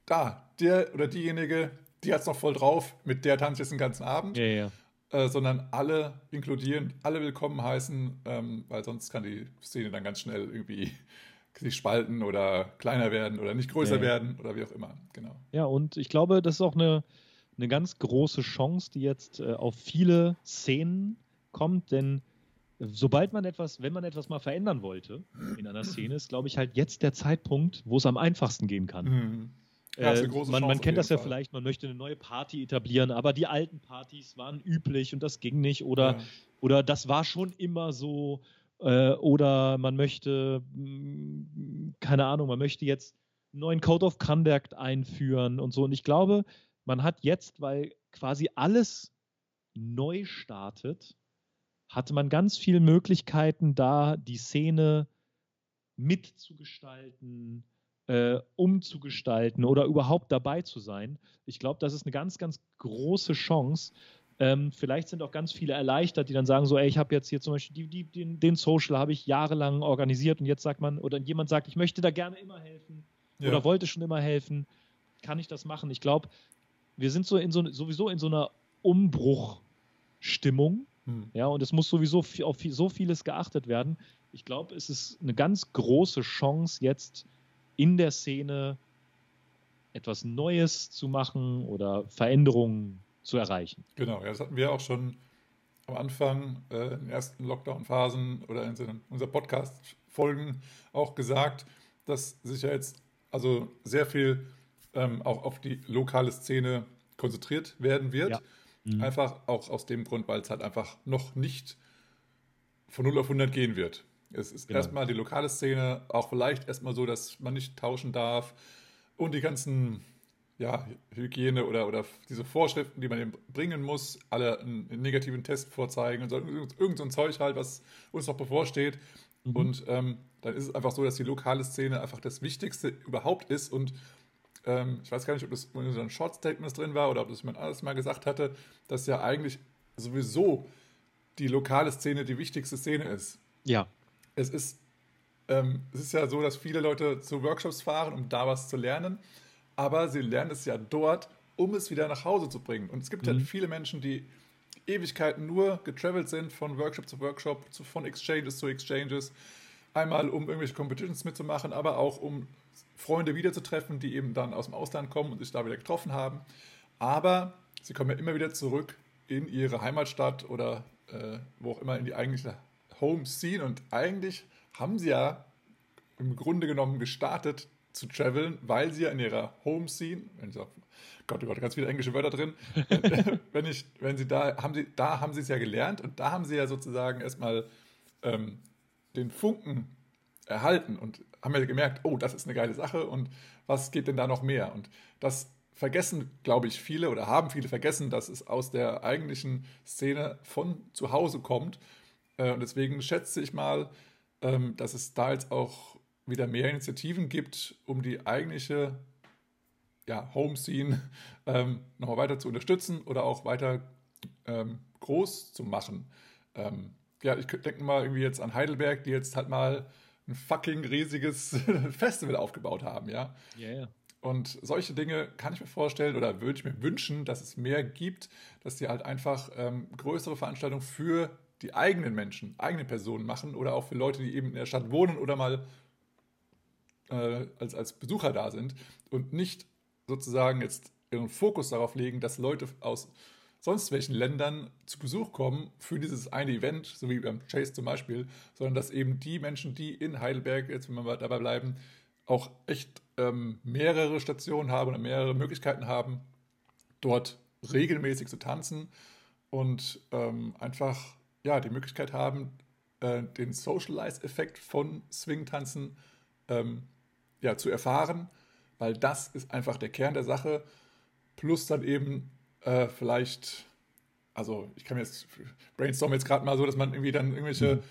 da, der oder diejenige, die hat es noch voll drauf, mit der tanze ich jetzt den ganzen Abend. Ja, ja. Äh, sondern alle inkludieren, alle willkommen heißen, ähm, weil sonst kann die Szene dann ganz schnell irgendwie sich spalten oder kleiner werden oder nicht größer ja. werden oder wie auch immer. Genau. Ja, und ich glaube, das ist auch eine, eine ganz große Chance, die jetzt äh, auf viele Szenen kommt, denn sobald man etwas, wenn man etwas mal verändern wollte in einer Szene, ist, glaube ich, halt jetzt der Zeitpunkt, wo es am einfachsten gehen kann. Mhm. Ja, äh, man, man kennt das ja Fall. vielleicht, man möchte eine neue Party etablieren, aber die alten Partys waren üblich und das ging nicht oder, ja. oder das war schon immer so äh, oder man möchte, mm, keine Ahnung, man möchte jetzt einen neuen Code of Conduct einführen und so. Und ich glaube, man hat jetzt, weil quasi alles neu startet, hatte man ganz viele Möglichkeiten, da die Szene mitzugestalten, äh, umzugestalten oder überhaupt dabei zu sein. Ich glaube, das ist eine ganz, ganz große Chance, ähm, vielleicht sind auch ganz viele erleichtert, die dann sagen so, ey, ich habe jetzt hier zum Beispiel die, die, den, den Social habe ich jahrelang organisiert und jetzt sagt man, oder jemand sagt, ich möchte da gerne immer helfen ja. oder wollte schon immer helfen, kann ich das machen? Ich glaube, wir sind so in so, sowieso in so einer Umbruchstimmung, hm. ja, und es muss sowieso viel, auf viel, so vieles geachtet werden. Ich glaube, es ist eine ganz große Chance jetzt in der Szene etwas Neues zu machen oder Veränderungen zu erreichen. Genau, ja, das hatten wir auch schon am Anfang äh, in den ersten Lockdown-Phasen oder in unseren Podcast-Folgen auch gesagt, dass sich ja jetzt also sehr viel ähm, auch auf die lokale Szene konzentriert werden wird. Ja. Mhm. Einfach auch aus dem Grund, weil es halt einfach noch nicht von 0 auf 100 gehen wird. Es ist genau. erstmal die lokale Szene, auch vielleicht erstmal so, dass man nicht tauschen darf und die ganzen ja, Hygiene oder, oder diese Vorschriften, die man eben bringen muss, alle einen, einen negativen Test vorzeigen und so, irgend so ein Zeug halt, was uns noch bevorsteht. Mhm. Und ähm, dann ist es einfach so, dass die lokale Szene einfach das Wichtigste überhaupt ist. Und ähm, ich weiß gar nicht, ob das in so ein Short Statement drin war oder ob das jemand anderes mal gesagt hatte, dass ja eigentlich sowieso die lokale Szene die wichtigste Szene ist. Ja. Es ist, ähm, es ist ja so, dass viele Leute zu Workshops fahren, um da was zu lernen aber sie lernen es ja dort, um es wieder nach Hause zu bringen. Und es gibt mhm. halt viele Menschen, die Ewigkeiten nur getravelt sind von Workshop zu Workshop, zu, von Exchanges zu Exchanges Einmal, um irgendwelche Competitions mitzumachen, aber auch um Freunde wiederzutreffen, die eben dann aus dem Ausland kommen und sich da wieder getroffen haben. Aber sie kommen ja immer wieder zurück in ihre Heimatstadt oder äh, wo auch immer in die eigentliche Home Scene. Und eigentlich haben sie ja im Grunde genommen gestartet zu traveln, weil sie ja in ihrer Home Scene, wenn ich sage, Gott, oh Gott, ganz viele englische Wörter drin, <laughs> wenn ich, wenn sie da, haben sie, da haben sie es ja gelernt und da haben sie ja sozusagen erstmal ähm, den Funken erhalten und haben ja gemerkt, oh, das ist eine geile Sache und was geht denn da noch mehr? Und das vergessen, glaube ich, viele oder haben viele vergessen, dass es aus der eigentlichen Szene von zu Hause kommt. Äh, und deswegen schätze ich mal, ähm, dass es da jetzt auch wieder mehr Initiativen gibt, um die eigentliche ja, Home Scene <laughs> ähm, nochmal weiter zu unterstützen oder auch weiter ähm, groß zu machen. Ähm, ja, ich denke mal irgendwie jetzt an Heidelberg, die jetzt halt mal ein fucking riesiges <laughs> Festival aufgebaut haben, ja. Ja. Und solche Dinge kann ich mir vorstellen oder würde ich mir wünschen, dass es mehr gibt, dass die halt einfach ähm, größere Veranstaltungen für die eigenen Menschen, eigene Personen machen oder auch für Leute, die eben in der Stadt wohnen oder mal äh, als, als Besucher da sind und nicht sozusagen jetzt ihren Fokus darauf legen, dass Leute aus sonst welchen Ländern zu Besuch kommen für dieses eine Event, so wie beim Chase zum Beispiel, sondern dass eben die Menschen, die in Heidelberg, jetzt wenn wir mal dabei bleiben, auch echt ähm, mehrere Stationen haben oder mehrere Möglichkeiten haben, dort regelmäßig zu tanzen und ähm, einfach ja, die Möglichkeit haben, äh, den Socialize-Effekt von Swing-Tanzen ähm, ja, zu erfahren, weil das ist einfach der Kern der Sache. Plus dann eben äh, vielleicht, also ich kann mir jetzt brainstorm jetzt gerade mal so, dass man irgendwie dann irgendwelche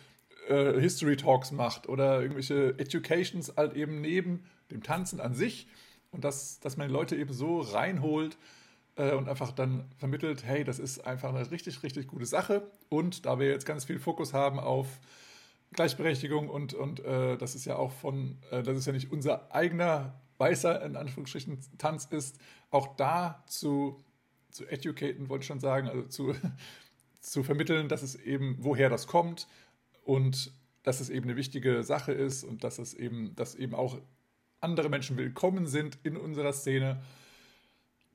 äh, History Talks macht oder irgendwelche Educations halt eben neben dem Tanzen an sich und dass, dass man die Leute eben so reinholt äh, und einfach dann vermittelt, hey, das ist einfach eine richtig, richtig gute Sache und da wir jetzt ganz viel Fokus haben auf Gleichberechtigung und, und äh, das ist ja auch von, äh, das ist ja nicht unser eigener weißer, in Anführungsstrichen, Tanz ist, auch da zu, zu educaten, wollte ich schon sagen, also zu, <laughs> zu vermitteln, dass es eben, woher das kommt und dass es eben eine wichtige Sache ist und dass es eben, dass eben auch andere Menschen willkommen sind in unserer Szene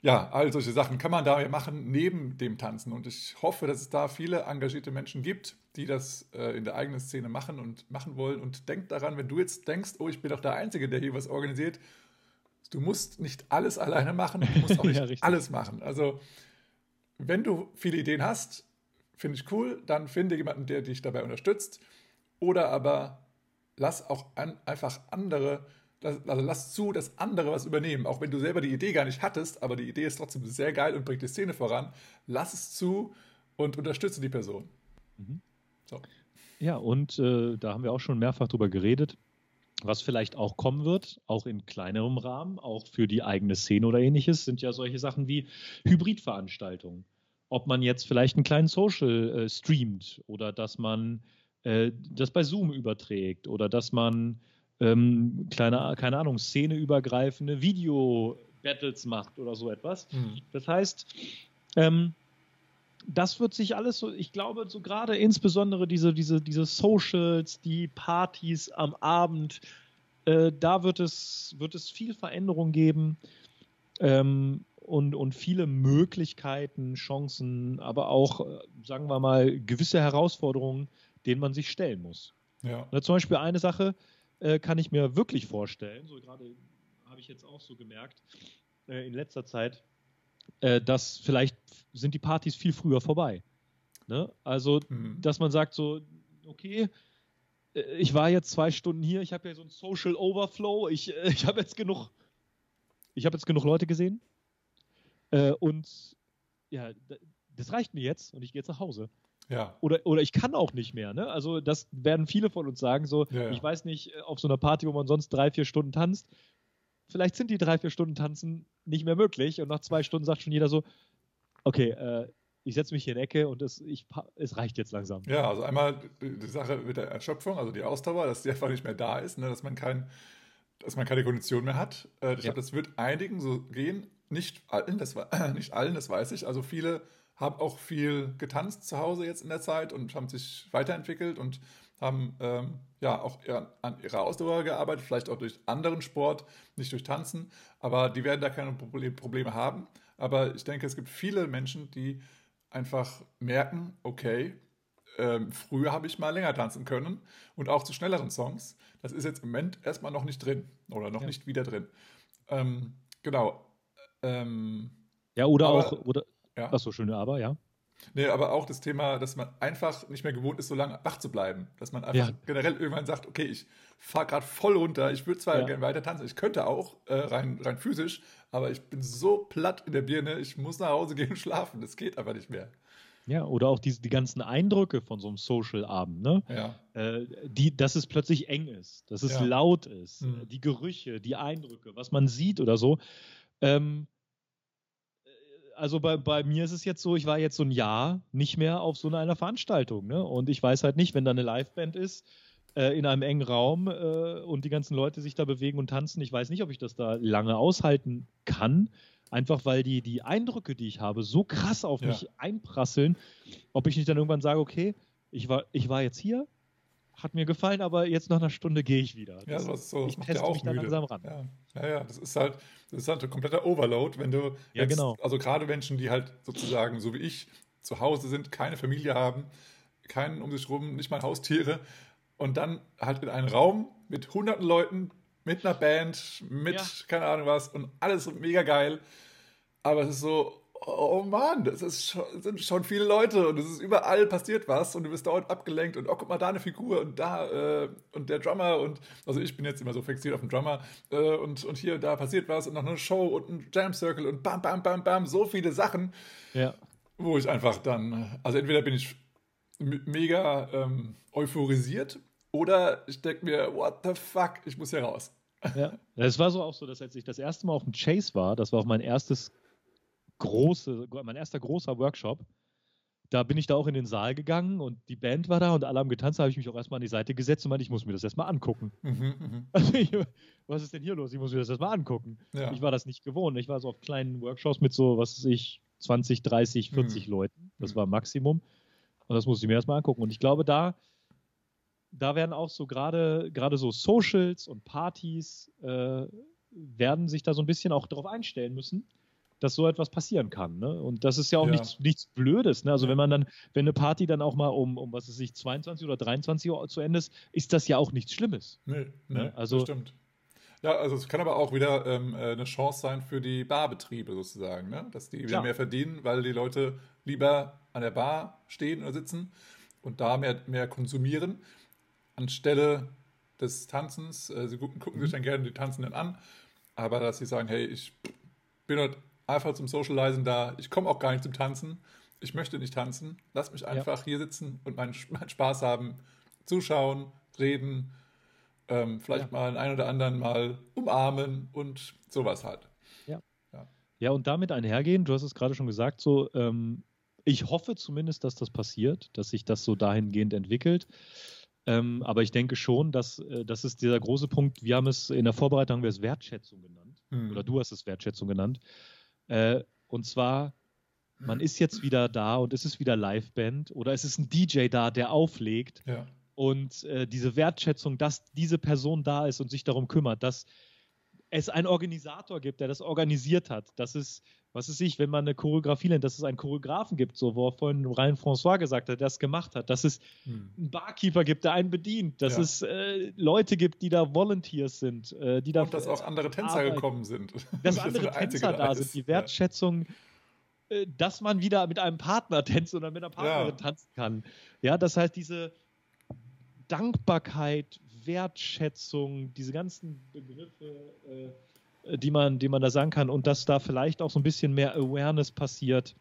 ja, all solche Sachen kann man da machen neben dem Tanzen. Und ich hoffe, dass es da viele engagierte Menschen gibt, die das äh, in der eigenen Szene machen und machen wollen. Und denk daran, wenn du jetzt denkst, oh, ich bin doch der Einzige, der hier was organisiert, du musst nicht alles alleine machen, du musst <laughs> auch nicht ja, alles machen. Also, wenn du viele Ideen hast, finde ich cool, dann finde jemanden, der dich dabei unterstützt. Oder aber lass auch an, einfach andere also lass zu, dass andere was übernehmen. Auch wenn du selber die Idee gar nicht hattest, aber die Idee ist trotzdem sehr geil und bringt die Szene voran. Lass es zu und unterstütze die Person. Mhm. So. Ja, und äh, da haben wir auch schon mehrfach drüber geredet. Was vielleicht auch kommen wird, auch in kleinerem Rahmen, auch für die eigene Szene oder ähnliches, sind ja solche Sachen wie Hybridveranstaltungen. Ob man jetzt vielleicht einen kleinen Social äh, streamt oder dass man äh, das bei Zoom überträgt oder dass man ähm, kleine, keine Ahnung, szeneübergreifende Video-Battles macht oder so etwas. Mhm. Das heißt, ähm, das wird sich alles so, ich glaube, so gerade insbesondere diese, diese, diese Socials, die Partys am Abend, äh, da wird es, wird es viel Veränderung geben ähm, und, und viele Möglichkeiten, Chancen, aber auch, äh, sagen wir mal, gewisse Herausforderungen, denen man sich stellen muss. Ja. zum Beispiel eine Sache, äh, kann ich mir wirklich vorstellen, so gerade habe ich jetzt auch so gemerkt, äh, in letzter Zeit, äh, dass vielleicht sind die Partys viel früher vorbei. Ne? Also, mhm. dass man sagt so, okay, äh, ich war jetzt zwei Stunden hier, ich habe ja so einen Social Overflow, ich, äh, <laughs> ich habe jetzt genug, ich habe jetzt genug Leute gesehen und ja, das reicht mir jetzt und ich gehe jetzt nach Hause. Ja. Oder, oder ich kann auch nicht mehr. Ne? Also das werden viele von uns sagen. So, ja, ja. ich weiß nicht, auf so einer Party, wo man sonst drei, vier Stunden tanzt, vielleicht sind die drei, vier Stunden tanzen nicht mehr möglich. Und nach zwei Stunden sagt schon jeder so, okay, äh, ich setze mich hier in die Ecke und es, ich, es reicht jetzt langsam. Ja, also einmal die Sache mit der Erschöpfung, also die Ausdauer, dass die einfach nicht mehr da ist, ne? dass man kein, dass man keine Kondition mehr hat. Äh, ich ja. glaube, das wird einigen so gehen. Nicht allen, das, <clears throat> nicht allen, das weiß ich. Also viele habe auch viel getanzt zu Hause jetzt in der Zeit und haben sich weiterentwickelt und haben ähm, ja auch an ihrer Ausdauer gearbeitet, vielleicht auch durch anderen Sport, nicht durch Tanzen, aber die werden da keine Probleme haben. Aber ich denke, es gibt viele Menschen, die einfach merken, okay, ähm, früher habe ich mal länger tanzen können und auch zu schnelleren Songs. Das ist jetzt im Moment erstmal noch nicht drin oder noch ja. nicht wieder drin. Ähm, genau. Ähm, ja, oder aber, auch, oder, ja. Achso, schöne Aber, ja. Nee, aber auch das Thema, dass man einfach nicht mehr gewohnt ist, so lange wach zu bleiben. Dass man einfach ja. generell irgendwann sagt, okay, ich fahre gerade voll runter, ich würde zwar ja. gerne weiter tanzen, ich könnte auch, äh, rein, rein physisch, aber ich bin so platt in der Birne, ich muss nach Hause gehen und schlafen. Das geht aber nicht mehr. Ja, oder auch die, die ganzen Eindrücke von so einem Social-Abend, ne? Ja. Äh, die, dass es plötzlich eng ist, dass es ja. laut ist, mhm. die Gerüche, die Eindrücke, was man sieht oder so. Ähm, also bei, bei mir ist es jetzt so, ich war jetzt so ein Jahr nicht mehr auf so einer Veranstaltung. Ne? Und ich weiß halt nicht, wenn da eine Liveband ist, äh, in einem engen Raum äh, und die ganzen Leute sich da bewegen und tanzen, ich weiß nicht, ob ich das da lange aushalten kann. Einfach weil die, die Eindrücke, die ich habe, so krass auf ja. mich einprasseln, ob ich nicht dann irgendwann sage, okay, ich war, ich war jetzt hier, hat mir gefallen, aber jetzt nach einer Stunde gehe ich wieder. Das, ja, das, so, ich teste auch mich müde. langsam ran. Ja. ja, ja, das ist halt, das ist halt ein kompletter Overload, wenn du ja, jetzt, genau. also gerade Menschen, die halt sozusagen, so wie ich, zu Hause sind, keine Familie haben, keinen um sich rum, nicht mal Haustiere und dann halt in einen Raum mit hunderten Leuten, mit einer Band, mit ja. keine Ahnung was und alles mega geil. Aber es ist so, oh Mann, das ist schon, sind schon viele Leute und es ist überall passiert was und du bist dauernd abgelenkt und oh, guck mal, da eine Figur und da äh, und der Drummer und also ich bin jetzt immer so fixiert auf den Drummer äh, und, und hier, da passiert was und noch eine Show und ein Jam Circle und bam, bam, bam, bam, so viele Sachen, ja. wo ich einfach dann, also entweder bin ich mega ähm, euphorisiert oder ich denke mir, what the fuck, ich muss hier raus. Ja, es war so auch so, dass als ich das erste Mal auf dem Chase war, das war auch mein erstes große, mein erster großer Workshop. Da bin ich da auch in den Saal gegangen und die Band war da und alle haben getanzt. Da habe ich mich auch erstmal an die Seite gesetzt und meinte, ich muss mir das erstmal angucken. Mhm, mhm. also ich, was ist denn hier los? Ich muss mir das erstmal angucken. Ja. Ich war das nicht gewohnt. Ich war so auf kleinen Workshops mit so, was weiß ich, 20, 30, 40 mhm. Leuten. Das mhm. war Maximum. Und das musste ich mir erstmal angucken. Und ich glaube, da, da werden auch so gerade gerade so Socials und Partys äh, werden sich da so ein bisschen auch darauf einstellen müssen dass so etwas passieren kann. Ne? Und das ist ja auch ja. Nichts, nichts Blödes. Ne? Also wenn man dann, wenn eine Party dann auch mal um, um was weiß ich, 22 oder 23 Uhr zu Ende ist, ist das ja auch nichts Schlimmes. Nee, nee ne? also, das stimmt. Ja, also es kann aber auch wieder ähm, äh, eine Chance sein für die Barbetriebe sozusagen, ne? dass die wieder Klar. mehr verdienen, weil die Leute lieber an der Bar stehen oder sitzen und da mehr, mehr konsumieren, anstelle des Tanzens. Äh, sie gucken, gucken sich mhm. dann gerne die Tanzenden an, aber dass sie sagen, hey, ich bin heute einfach zum Socializen da. Ich komme auch gar nicht zum Tanzen. Ich möchte nicht tanzen. Lass mich einfach ja. hier sitzen und meinen, meinen, Spaß haben. Zuschauen, reden, ähm, vielleicht ja. mal einen, einen oder anderen mal umarmen und sowas halt. Ja. Ja, ja und damit einhergehen, du hast es gerade schon gesagt, so, ähm, ich hoffe zumindest, dass das passiert, dass sich das so dahingehend entwickelt. Ähm, aber ich denke schon, dass äh, das ist dieser große Punkt. Wir haben es in der Vorbereitung haben wir es Wertschätzung genannt. Hm. Oder du hast es Wertschätzung genannt. Äh, und zwar, man ist jetzt wieder da und es ist wieder Liveband oder es ist ein DJ da, der auflegt. Ja. Und äh, diese Wertschätzung, dass diese Person da ist und sich darum kümmert, dass es einen Organisator gibt, der das organisiert hat, dass es was ist ich, wenn man eine Choreografie nennt, dass es einen Choreografen gibt, so wo vorhin Ryan François gesagt hat, der das gemacht hat, dass es hm. einen Barkeeper gibt, der einen bedient, dass ja. es äh, Leute gibt, die da Volunteers sind, äh, die da und dass auch andere Tänzer arbeiten. gekommen sind, <laughs> dass andere Tänzer da sind, die Wertschätzung, ja. äh, dass man wieder mit einem Partner tänzt oder mit einer Partnerin ja. tanzen kann, ja, das heißt diese Dankbarkeit, Wertschätzung, diese ganzen Begriffe äh, die man, die man da sagen kann und dass da vielleicht auch so ein bisschen mehr Awareness passiert,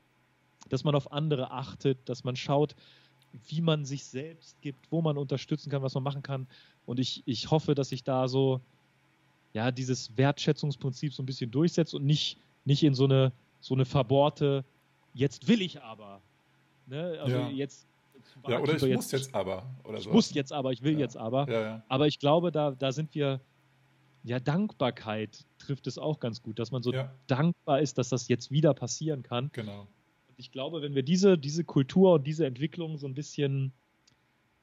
dass man auf andere achtet, dass man schaut, wie man sich selbst gibt, wo man unterstützen kann, was man machen kann. Und ich, ich hoffe, dass sich da so, ja, dieses Wertschätzungsprinzip so ein bisschen durchsetzt und nicht, nicht in so eine, so eine verbohrte, jetzt will ich aber. Ne? Also ja. jetzt. Ja, oder ich jetzt, muss jetzt aber. Oder ich so. muss jetzt aber, ich will ja. jetzt aber. Ja, aber ich glaube, da, da sind wir, ja, Dankbarkeit trifft es auch ganz gut, dass man so dankbar ist, dass das jetzt wieder passieren kann. Genau. Und ich glaube, wenn wir diese, diese Kultur und diese Entwicklung so ein bisschen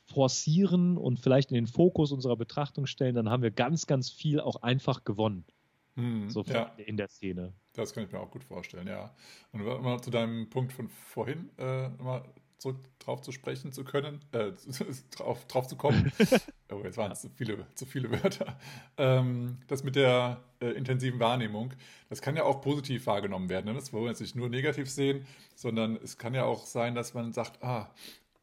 forcieren und vielleicht in den Fokus unserer Betrachtung stellen, dann haben wir ganz, ganz viel auch einfach gewonnen. Hm, so ja. in der Szene. Das kann ich mir auch gut vorstellen, ja. Und mal zu deinem Punkt von vorhin äh, mal zurück drauf zu sprechen zu können, äh, <laughs> drauf, drauf zu kommen. <laughs> oh, jetzt waren es zu viele, zu viele Wörter. Ähm, das mit der äh, intensiven Wahrnehmung, das kann ja auch positiv wahrgenommen werden. Ne? Das wollen wir jetzt nicht nur negativ sehen, sondern es kann ja auch sein, dass man sagt, ah,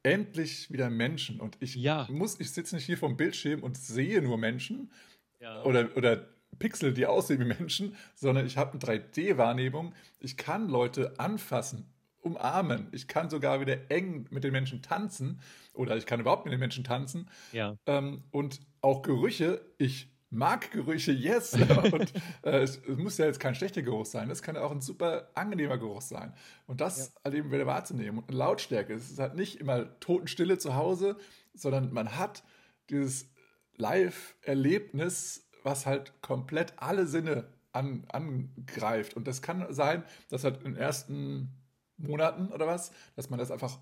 endlich wieder Menschen und ich ja. muss, ich sitze nicht hier vom Bildschirm und sehe nur Menschen ja. oder, oder Pixel, die aussehen wie Menschen, sondern ich habe eine 3D-Wahrnehmung. Ich kann Leute anfassen, umarmen. Ich kann sogar wieder eng mit den Menschen tanzen oder ich kann überhaupt mit den Menschen tanzen. Ja. Ähm, und auch Gerüche, ich mag Gerüche, yes. <laughs> und äh, es, es, muss ja jetzt kein schlechter Geruch sein. Es kann ja auch ein super angenehmer Geruch sein. Und das ja. halt eben wieder wahrzunehmen. Und Lautstärke. Es ist halt nicht immer Totenstille zu Hause, sondern man hat dieses Live-Erlebnis, was halt komplett alle Sinne an, angreift. Und das kann sein, dass halt den ersten Monaten oder was, dass man das einfach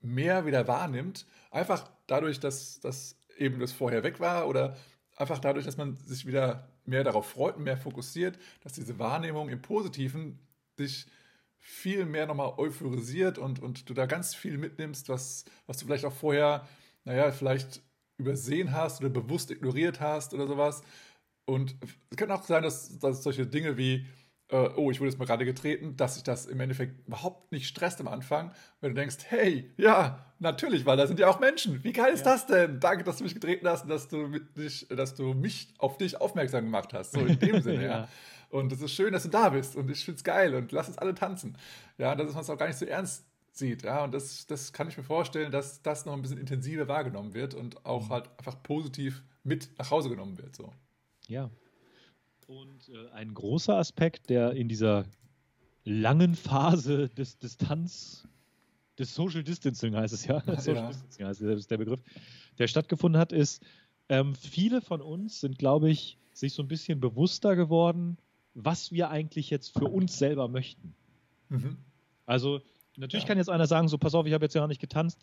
mehr wieder wahrnimmt. Einfach dadurch, dass das eben das vorher weg war oder einfach dadurch, dass man sich wieder mehr darauf freut und mehr fokussiert, dass diese Wahrnehmung im Positiven dich viel mehr nochmal euphorisiert und, und du da ganz viel mitnimmst, was, was du vielleicht auch vorher, naja, vielleicht übersehen hast oder bewusst ignoriert hast oder sowas. Und es kann auch sein, dass, dass solche Dinge wie, äh, oh, ich wurde jetzt mal gerade getreten, dass sich das im Endeffekt überhaupt nicht stresst am Anfang, wenn du denkst, hey, ja, natürlich, weil da sind ja auch Menschen. Wie geil ist ja. das denn? Danke, dass du mich getreten hast und dass du, mich, dass du mich auf dich aufmerksam gemacht hast. So in dem <laughs> Sinne, ja. ja. Und es ist schön, dass du da bist und ich finde es geil und lass uns alle tanzen. Ja, dass man es auch gar nicht so ernst sieht. Ja, und das, das kann ich mir vorstellen, dass das noch ein bisschen intensiver wahrgenommen wird und auch mhm. halt einfach positiv mit nach Hause genommen wird. So. Ja, und äh, ein großer Aspekt, der in dieser langen Phase des Distanz, des Social Distancing heißt es ja, Social ja. Distancing heißt es, der Begriff, der stattgefunden hat, ist, ähm, viele von uns sind, glaube ich, sich so ein bisschen bewusster geworden, was wir eigentlich jetzt für uns selber möchten. Mhm. Also, natürlich ja. kann jetzt einer sagen, so, pass auf, ich habe jetzt ja noch nicht getanzt,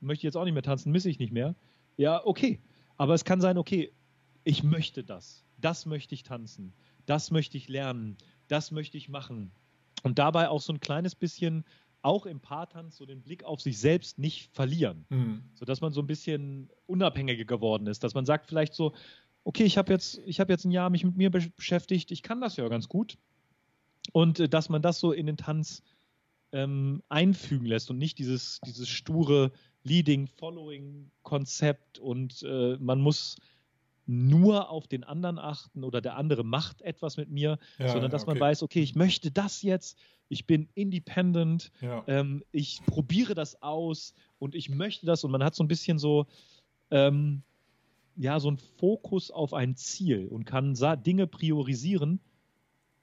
möchte jetzt auch nicht mehr tanzen, misse ich nicht mehr. Ja, okay. Aber es kann sein, okay, ich möchte das das möchte ich tanzen, das möchte ich lernen, das möchte ich machen. Und dabei auch so ein kleines bisschen auch im Paartanz so den Blick auf sich selbst nicht verlieren, mhm. sodass man so ein bisschen unabhängiger geworden ist, dass man sagt vielleicht so, okay, ich habe jetzt, ich jetzt ein Jahr mich mit mir beschäftigt, ich kann das ja ganz gut. Und äh, dass man das so in den Tanz ähm, einfügen lässt und nicht dieses, dieses sture Leading, Following Konzept und äh, man muss nur auf den anderen achten oder der andere macht etwas mit mir, ja, sondern dass okay. man weiß, okay, ich möchte das jetzt, ich bin independent, ja. ähm, ich probiere das aus und ich möchte das und man hat so ein bisschen so, ähm, ja, so einen Fokus auf ein Ziel und kann Dinge priorisieren,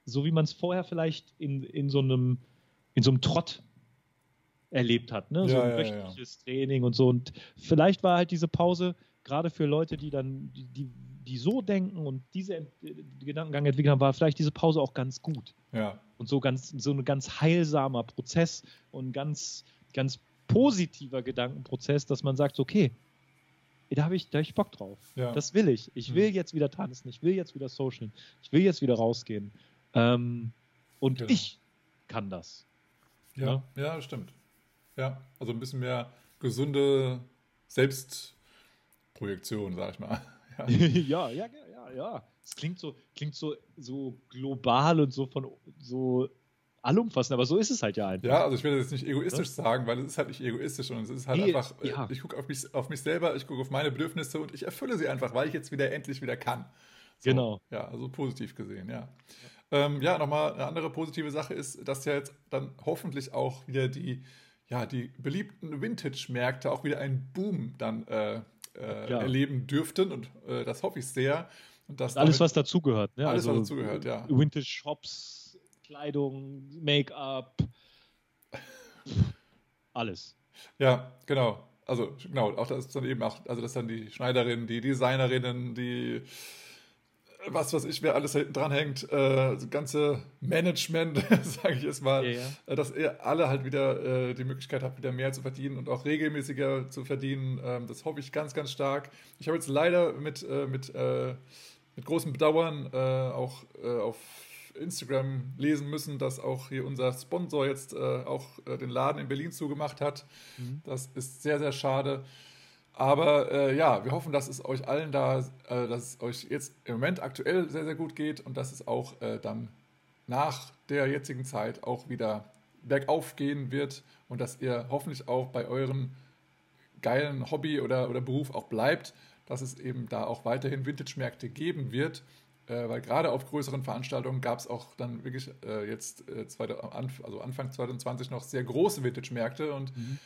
so wie man es vorher vielleicht in, in so einem, in so einem Trott erlebt hat, ne? so ja, ein wöchentliches Training und so. Und vielleicht war halt diese Pause gerade für Leute, die dann, die, die, die so denken und diese die Gedankengang entwickelt haben, war vielleicht diese Pause auch ganz gut. Ja. Und so ganz, so ein ganz heilsamer Prozess und ganz, ganz positiver Gedankenprozess, dass man sagt, okay, da habe ich, da hab ich Bock drauf. Ja. Das will ich. Ich will mhm. jetzt wieder tanzen, ich will jetzt wieder socialen, ich will jetzt wieder rausgehen. Ähm, und genau. ich kann das. Ja, ja, ja, stimmt. Ja, also ein bisschen mehr gesunde Selbst- Projektion, sag ich mal. <laughs> Ja, ja, ja, ja, ja. Es klingt so, klingt so, so global und so von so allumfassend, aber so ist es halt ja einfach. Ja, also ich will das jetzt nicht egoistisch ja? sagen, weil es ist halt nicht egoistisch, sondern es ist halt nee, einfach, äh, ja. ich gucke auf mich, auf mich selber, ich gucke auf meine Bedürfnisse und ich erfülle sie einfach, weil ich jetzt wieder endlich wieder kann. So, genau. Ja, also positiv gesehen, ja. Ja, ähm, ja nochmal eine andere positive Sache ist, dass ja jetzt dann hoffentlich auch wieder die, ja, die beliebten Vintage-Märkte auch wieder einen Boom dann äh, äh, erleben dürften und äh, das hoffe ich sehr. Und dass alles, was dazugehört. Ne? Alles, also, was dazugehört, ja. Vintage Shops, Kleidung, Make-up, alles. Ja, genau. Also genau, auch das ist dann eben auch, also das dann die Schneiderinnen, die Designerinnen, die was, was ich, wer alles hinten dran hängt, äh, das ganze Management, <laughs> sage ich jetzt mal, ja. Äh, dass ihr alle halt wieder äh, die Möglichkeit habt, wieder mehr zu verdienen und auch regelmäßiger zu verdienen. Ähm, das hoffe ich ganz, ganz stark. Ich habe jetzt leider mit, äh, mit, äh, mit großem Bedauern äh, auch auf Instagram lesen müssen, dass auch hier unser Sponsor jetzt auch den Laden in Berlin zugemacht hat. Mhm. Das ist sehr, sehr schade. Aber äh, ja, wir hoffen, dass es euch allen da, äh, dass es euch jetzt im Moment aktuell sehr, sehr gut geht und dass es auch äh, dann nach der jetzigen Zeit auch wieder bergauf gehen wird und dass ihr hoffentlich auch bei eurem geilen Hobby oder, oder Beruf auch bleibt, dass es eben da auch weiterhin Vintage-Märkte geben wird. Äh, weil gerade auf größeren Veranstaltungen gab es auch dann wirklich äh, jetzt, äh, also Anfang 2020 noch sehr große Vintage-Märkte und mhm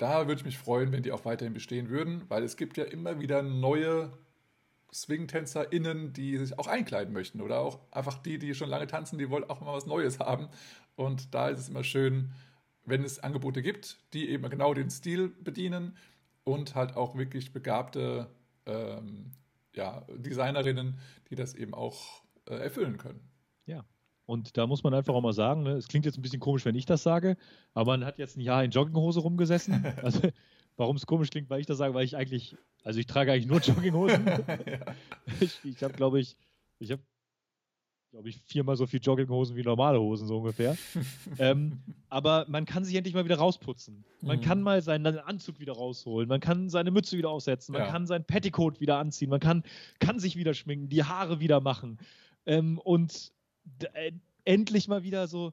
da würde ich mich freuen, wenn die auch weiterhin bestehen würden, weil es gibt ja immer wieder neue Swing-TänzerInnen, die sich auch einkleiden möchten oder auch einfach die, die schon lange tanzen, die wollen auch mal was Neues haben. Und da ist es immer schön, wenn es Angebote gibt, die eben genau den Stil bedienen und halt auch wirklich begabte ähm, ja, Designerinnen, die das eben auch äh, erfüllen können. Und da muss man einfach auch mal sagen, ne, es klingt jetzt ein bisschen komisch, wenn ich das sage, aber man hat jetzt ein Jahr in Jogginghose rumgesessen. <laughs> Also, warum es komisch klingt, weil ich das sage, weil ich eigentlich, also ich trage eigentlich nur Jogginghosen. ja. <laughs> <laughs> Ich, ich habe, glaube ich, ich habe, glaube ich, viermal so viel Jogginghosen wie normale Hosen, so ungefähr. ähm, aber man kann sich endlich mal wieder rausputzen. Man mhm. kann mal seinen Anzug wieder rausholen, man kann seine Mütze wieder aufsetzen, man ja. kann sein Petticoat wieder anziehen, man kann, kann sich wieder schminken, die Haare wieder machen. Ähm, und endlich mal wieder so,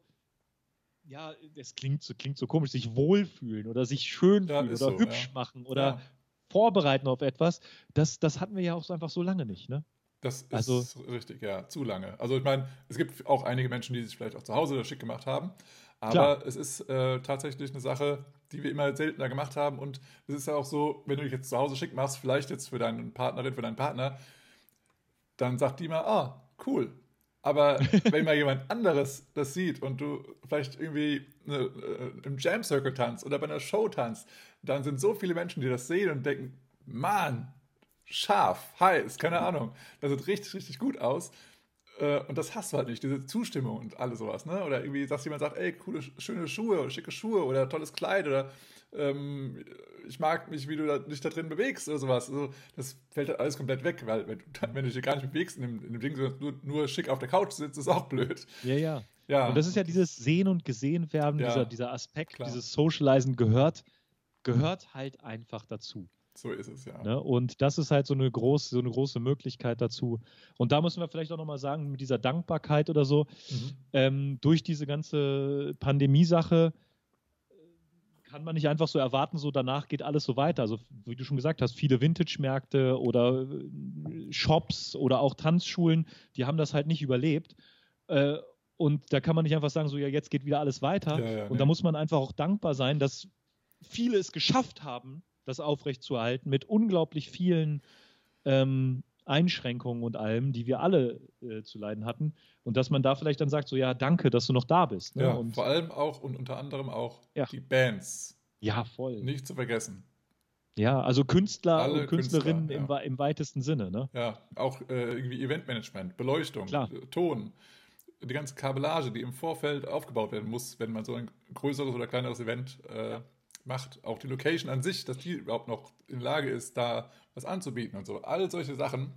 ja, es klingt so, klingt so komisch, sich wohlfühlen oder sich schön ja, fühlen oder so, hübsch ja. machen oder ja. vorbereiten auf etwas, das, das hatten wir ja auch so einfach so lange nicht, ne? Das ist also, richtig, ja, zu lange. Also ich meine, es gibt auch einige Menschen, die sich vielleicht auch zu Hause schick gemacht haben, aber klar. es ist äh, tatsächlich eine Sache, die wir immer seltener gemacht haben und es ist ja auch so, wenn du dich jetzt zu Hause schick machst, vielleicht jetzt für deine Partnerin, für deinen Partner, dann sagt die mal, ah, cool, aber <laughs> wenn mal jemand anderes das sieht und du vielleicht irgendwie äh, im Jam Circle tanzt oder bei einer Show tanzt, dann sind so viele Menschen, die das sehen und denken, Mann, scharf, heiß, keine Ahnung, das sieht richtig, richtig gut aus. Äh, und das hast du halt nicht, diese Zustimmung und alles sowas, ne? Oder irgendwie, dass jemand sagt, ey, coole, schöne Schuhe oder schicke Schuhe oder tolles Kleid oder ähm, ich mag mich, wie du da, dich da drin bewegst oder sowas. Also, das fällt halt alles komplett weg, weil wenn du, <laughs> wenn du dich gar nicht bewegst in dem, in dem Ding, sondern nur, nur schick auf der Couch sitzt, ist auch blöd. Ja, ja. ja. Und das ist ja dieses Sehen und Gesehen werden, ja, dieser, dieser Aspekt, klar. dieses Socializen gehört, gehört halt einfach dazu. So ist es, ja. Ne? Und das ist halt so eine, große, so eine große Möglichkeit dazu. Und da müssen wir vielleicht auch nochmal sagen, mit dieser Dankbarkeit oder so, mhm. ähm, durch diese ganze Pandemie-Sache, kann man nicht einfach so erwarten, so danach geht alles so weiter. Also, wie du schon gesagt hast, viele Vintage-Märkte oder äh, Shops oder auch Tanzschulen, die haben das halt nicht überlebt. Äh, und da kann man nicht einfach sagen, so ja, jetzt geht wieder alles weiter. Ja, ja, und da muss man einfach auch dankbar sein, dass viele es geschafft haben, das aufrechtzuerhalten mit unglaublich vielen ähm, Einschränkungen und allem, die wir alle äh, zu leiden hatten. Und dass man da vielleicht dann sagt, so ja, danke, dass du noch da bist. Ne? Ja, und vor allem auch und unter anderem auch ja. die Bands. Ja, voll. Nicht zu vergessen. Ja, also Künstler Alle und Künstlerinnen Künstler, ja. im, im, weitesten Sinne. Ne? Ja, auch äh, irgendwie Eventmanagement, Beleuchtung, Klar. Äh, Ton, die ganze Kabellage, die im Vorfeld aufgebaut werden muss, wenn man so ein größeres oder kleineres Event äh, macht. Auch die Location an sich, dass die überhaupt noch in Lage ist, da was anzubieten und so. All solche Sachen.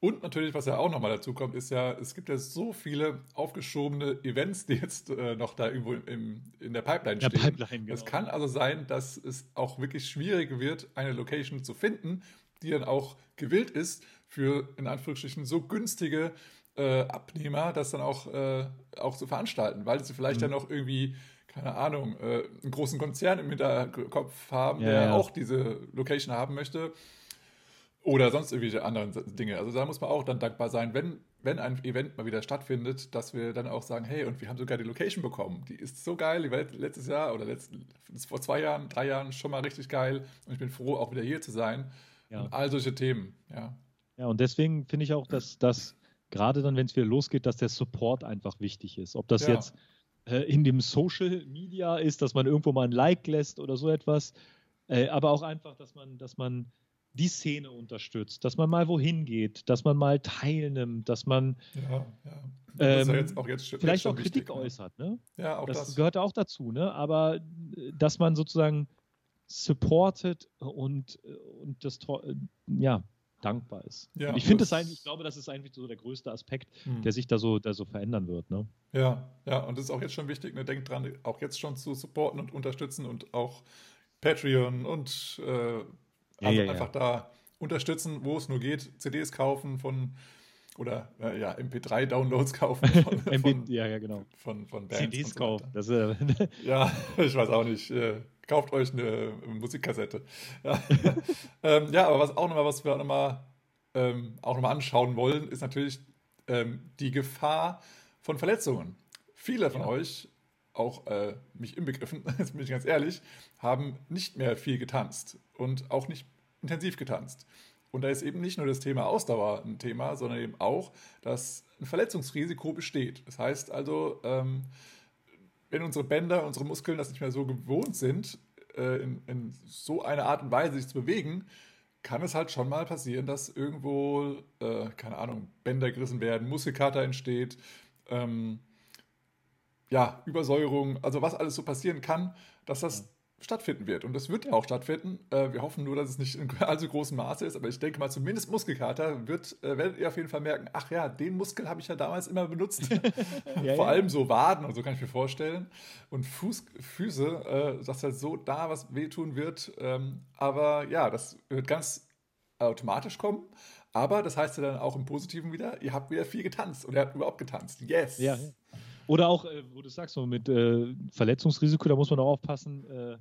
Und natürlich, was ja auch nochmal dazu kommt, ist ja, es gibt ja so viele aufgeschobene Events, die jetzt äh, noch da irgendwo im, in der Pipeline stehen. Der Pipeline, genau. Es kann also sein, dass es auch wirklich schwierig wird, eine Location zu finden, die dann auch gewillt ist für in Anführungsstrichen so günstige äh, Abnehmer, das dann auch, äh, auch zu veranstalten, weil sie vielleicht mhm. dann noch irgendwie keine Ahnung, äh, einen großen Konzern im Hinterkopf haben, ja, der ja. auch diese Location haben möchte. Oder sonst irgendwelche anderen Dinge. Also da muss man auch dann dankbar sein, wenn, wenn ein Event mal wieder stattfindet, dass wir dann auch sagen, hey, und wir haben sogar die Location bekommen. Die ist so geil, die war letztes Jahr oder letzt, vor zwei Jahren, drei Jahren schon mal richtig geil. Und ich bin froh, auch wieder hier zu sein. Ja. Und all solche Themen, ja. Ja, und deswegen finde ich auch, dass das gerade dann, wenn es wieder losgeht, dass der Support einfach wichtig ist. Ob das ja. jetzt äh, in dem Social Media ist, dass man irgendwo mal ein Like lässt oder so etwas, äh, aber auch einfach, dass man, dass man die Szene unterstützt, dass man mal wohin geht, dass man mal teilnimmt, dass man ja, ja. Ähm, ja jetzt auch jetzt, vielleicht jetzt auch Kritik wichtig, ne? äußert. Ne? Ja, auch das, das. gehört auch dazu, ne? aber äh, dass man sozusagen supportet und, und das äh, ja, dankbar ist. Ja, ich finde das- es eigentlich, ich glaube, das ist eigentlich so der größte Aspekt, Hm. der sich da so, der so verändern wird. Ne? Ja, ja, und das ist auch jetzt schon wichtig, ne? denkt dran, auch jetzt schon zu supporten und unterstützen und auch Patreon und äh, also ja, ja. einfach da unterstützen, wo es nur geht, CDs kaufen von oder äh, ja, MP3-Downloads kaufen von, MB <laughs> von, ja, ja, genau. von, von Bands. CDs so kaufen. Das, äh, Ja, <laughs> ich weiß auch nicht. Äh, kauft euch eine Musikkassette. Ja, <laughs> ähm, ja aber was auch nochmal, was wir auch nochmal ähm, auch noch mal anschauen wollen, ist natürlich ähm, die Gefahr von Verletzungen. Viele von Ja. euch, auch äh, mich inbegriffen, <laughs> jetzt bin ich ganz ehrlich, haben nicht mehr viel getanzt und auch nicht intensiv getanzt. Und da ist eben nicht nur das Thema Ausdauer ein Thema, sondern eben auch, dass ein Verletzungsrisiko besteht. Das heißt also, ähm, wenn unsere Bänder, unsere Muskeln das nicht mehr so gewohnt sind, äh, in, in so einer Art und Weise sich zu bewegen, kann es halt schon mal passieren, dass irgendwo, äh, keine Ahnung, Bänder gerissen werden, Muskelkater entsteht, ähm, ja, Übersäuerung, also was alles so passieren kann, dass das stattfinden wird. Und das wird auch stattfinden. Äh, wir hoffen nur, dass es nicht in allzu großem Maße ist, aber ich denke mal, zumindest Muskelkater wird, äh, werdet ihr auf jeden Fall merken, ach ja, den Muskel habe ich ja damals immer benutzt. <laughs> Ja, <laughs> Vor ja. allem so Waden und so kann ich mir vorstellen. Und Fuß, Füße, äh, dass halt so da was wehtun wird. Ähm, aber ja, das wird ganz automatisch kommen. Aber das heißt ja dann auch im Positiven wieder, ihr habt wieder viel getanzt oder ihr habt überhaupt getanzt. Yes! Ja. Oder auch, äh, wo du sagst, so mit äh, Verletzungsrisiko, da muss man auch aufpassen. Äh,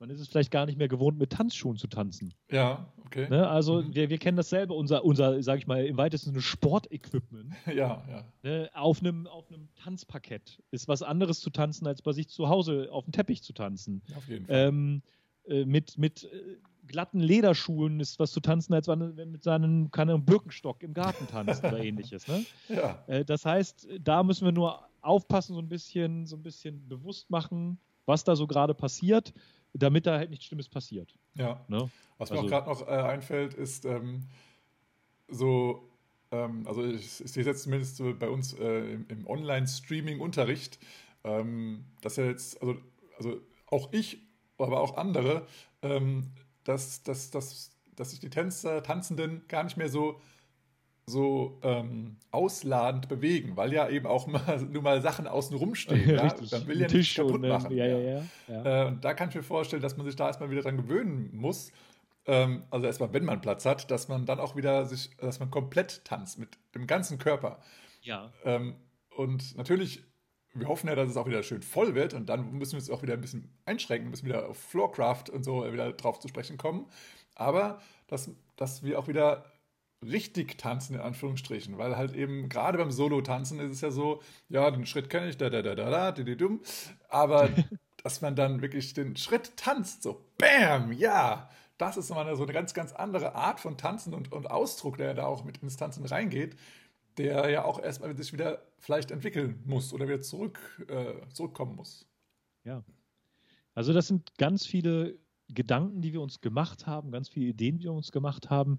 man ist es vielleicht gar nicht mehr gewohnt, mit Tanzschuhen zu tanzen. Ja, okay. Ne? Also Mhm. wir, wir kennen dasselbe, unser, unser, sag ich mal, im weitesten Sinne Sportequipment <laughs> Ja, ja. ne? auf, einem, auf Tanzparkett ist was anderes zu tanzen, als bei sich zu Hause auf dem Teppich zu tanzen. Auf jeden Fall. Ähm, äh, mit mit äh, glatten Lederschuhen ist was zu tanzen, als wenn man mit seinem keine Birkenstock im Garten tanzt oder <laughs> ähnliches. Ne? ja, Äh, das heißt, da müssen wir nur aufpassen, so ein bisschen, so ein bisschen bewusst machen, was da so gerade passiert, damit da halt nichts Schlimmes passiert. ja. Ne? Was mir Also- auch gerade noch äh, einfällt, ist ähm, so, ähm, also ich, ich sehe jetzt zumindest bei uns äh, im, im Online-Streaming-Unterricht, ähm, dass ja jetzt, also, also auch ich, aber auch andere, ähm, dass, dass, dass, dass sich die Tänzer, Tanzenden gar nicht mehr so so ähm, ausladend bewegen, weil ja eben auch mal, <laughs> nur mal Sachen außen rumstehen. <laughs> ja? Richtig. Man will ja nicht kaputt und, äh, machen. Ja, ja, ja. ja. Äh, und da kann ich mir vorstellen, dass man sich da erstmal wieder dran gewöhnen muss. Ähm, also erstmal, wenn man Platz hat, dass man dann auch wieder sich, dass man komplett tanzt mit dem ganzen Körper. ja. Ähm, und natürlich, wir hoffen ja, dass es auch wieder schön voll wird und dann müssen wir es auch wieder ein bisschen einschränken, müssen wieder auf Floorcraft und so wieder drauf zu sprechen kommen. Aber dass, dass wir auch wieder richtig tanzen, in Anführungsstrichen, weil halt eben gerade beim Solo-Tanzen ist es ja so, ja, den Schritt kenne ich, da, da, da, da, da, di, di, dumm, aber <laughs> dass man dann wirklich den Schritt tanzt, so BAM, ja, das ist nochmal so eine ganz, ganz andere Art von Tanzen und, und Ausdruck, der da auch mit ins Tanzen reingeht, der ja auch erstmal sich wieder vielleicht entwickeln muss oder wieder zurück, äh, zurückkommen muss. Ja. Also das sind ganz viele Gedanken, die wir uns gemacht haben, ganz viele Ideen, die wir uns gemacht haben.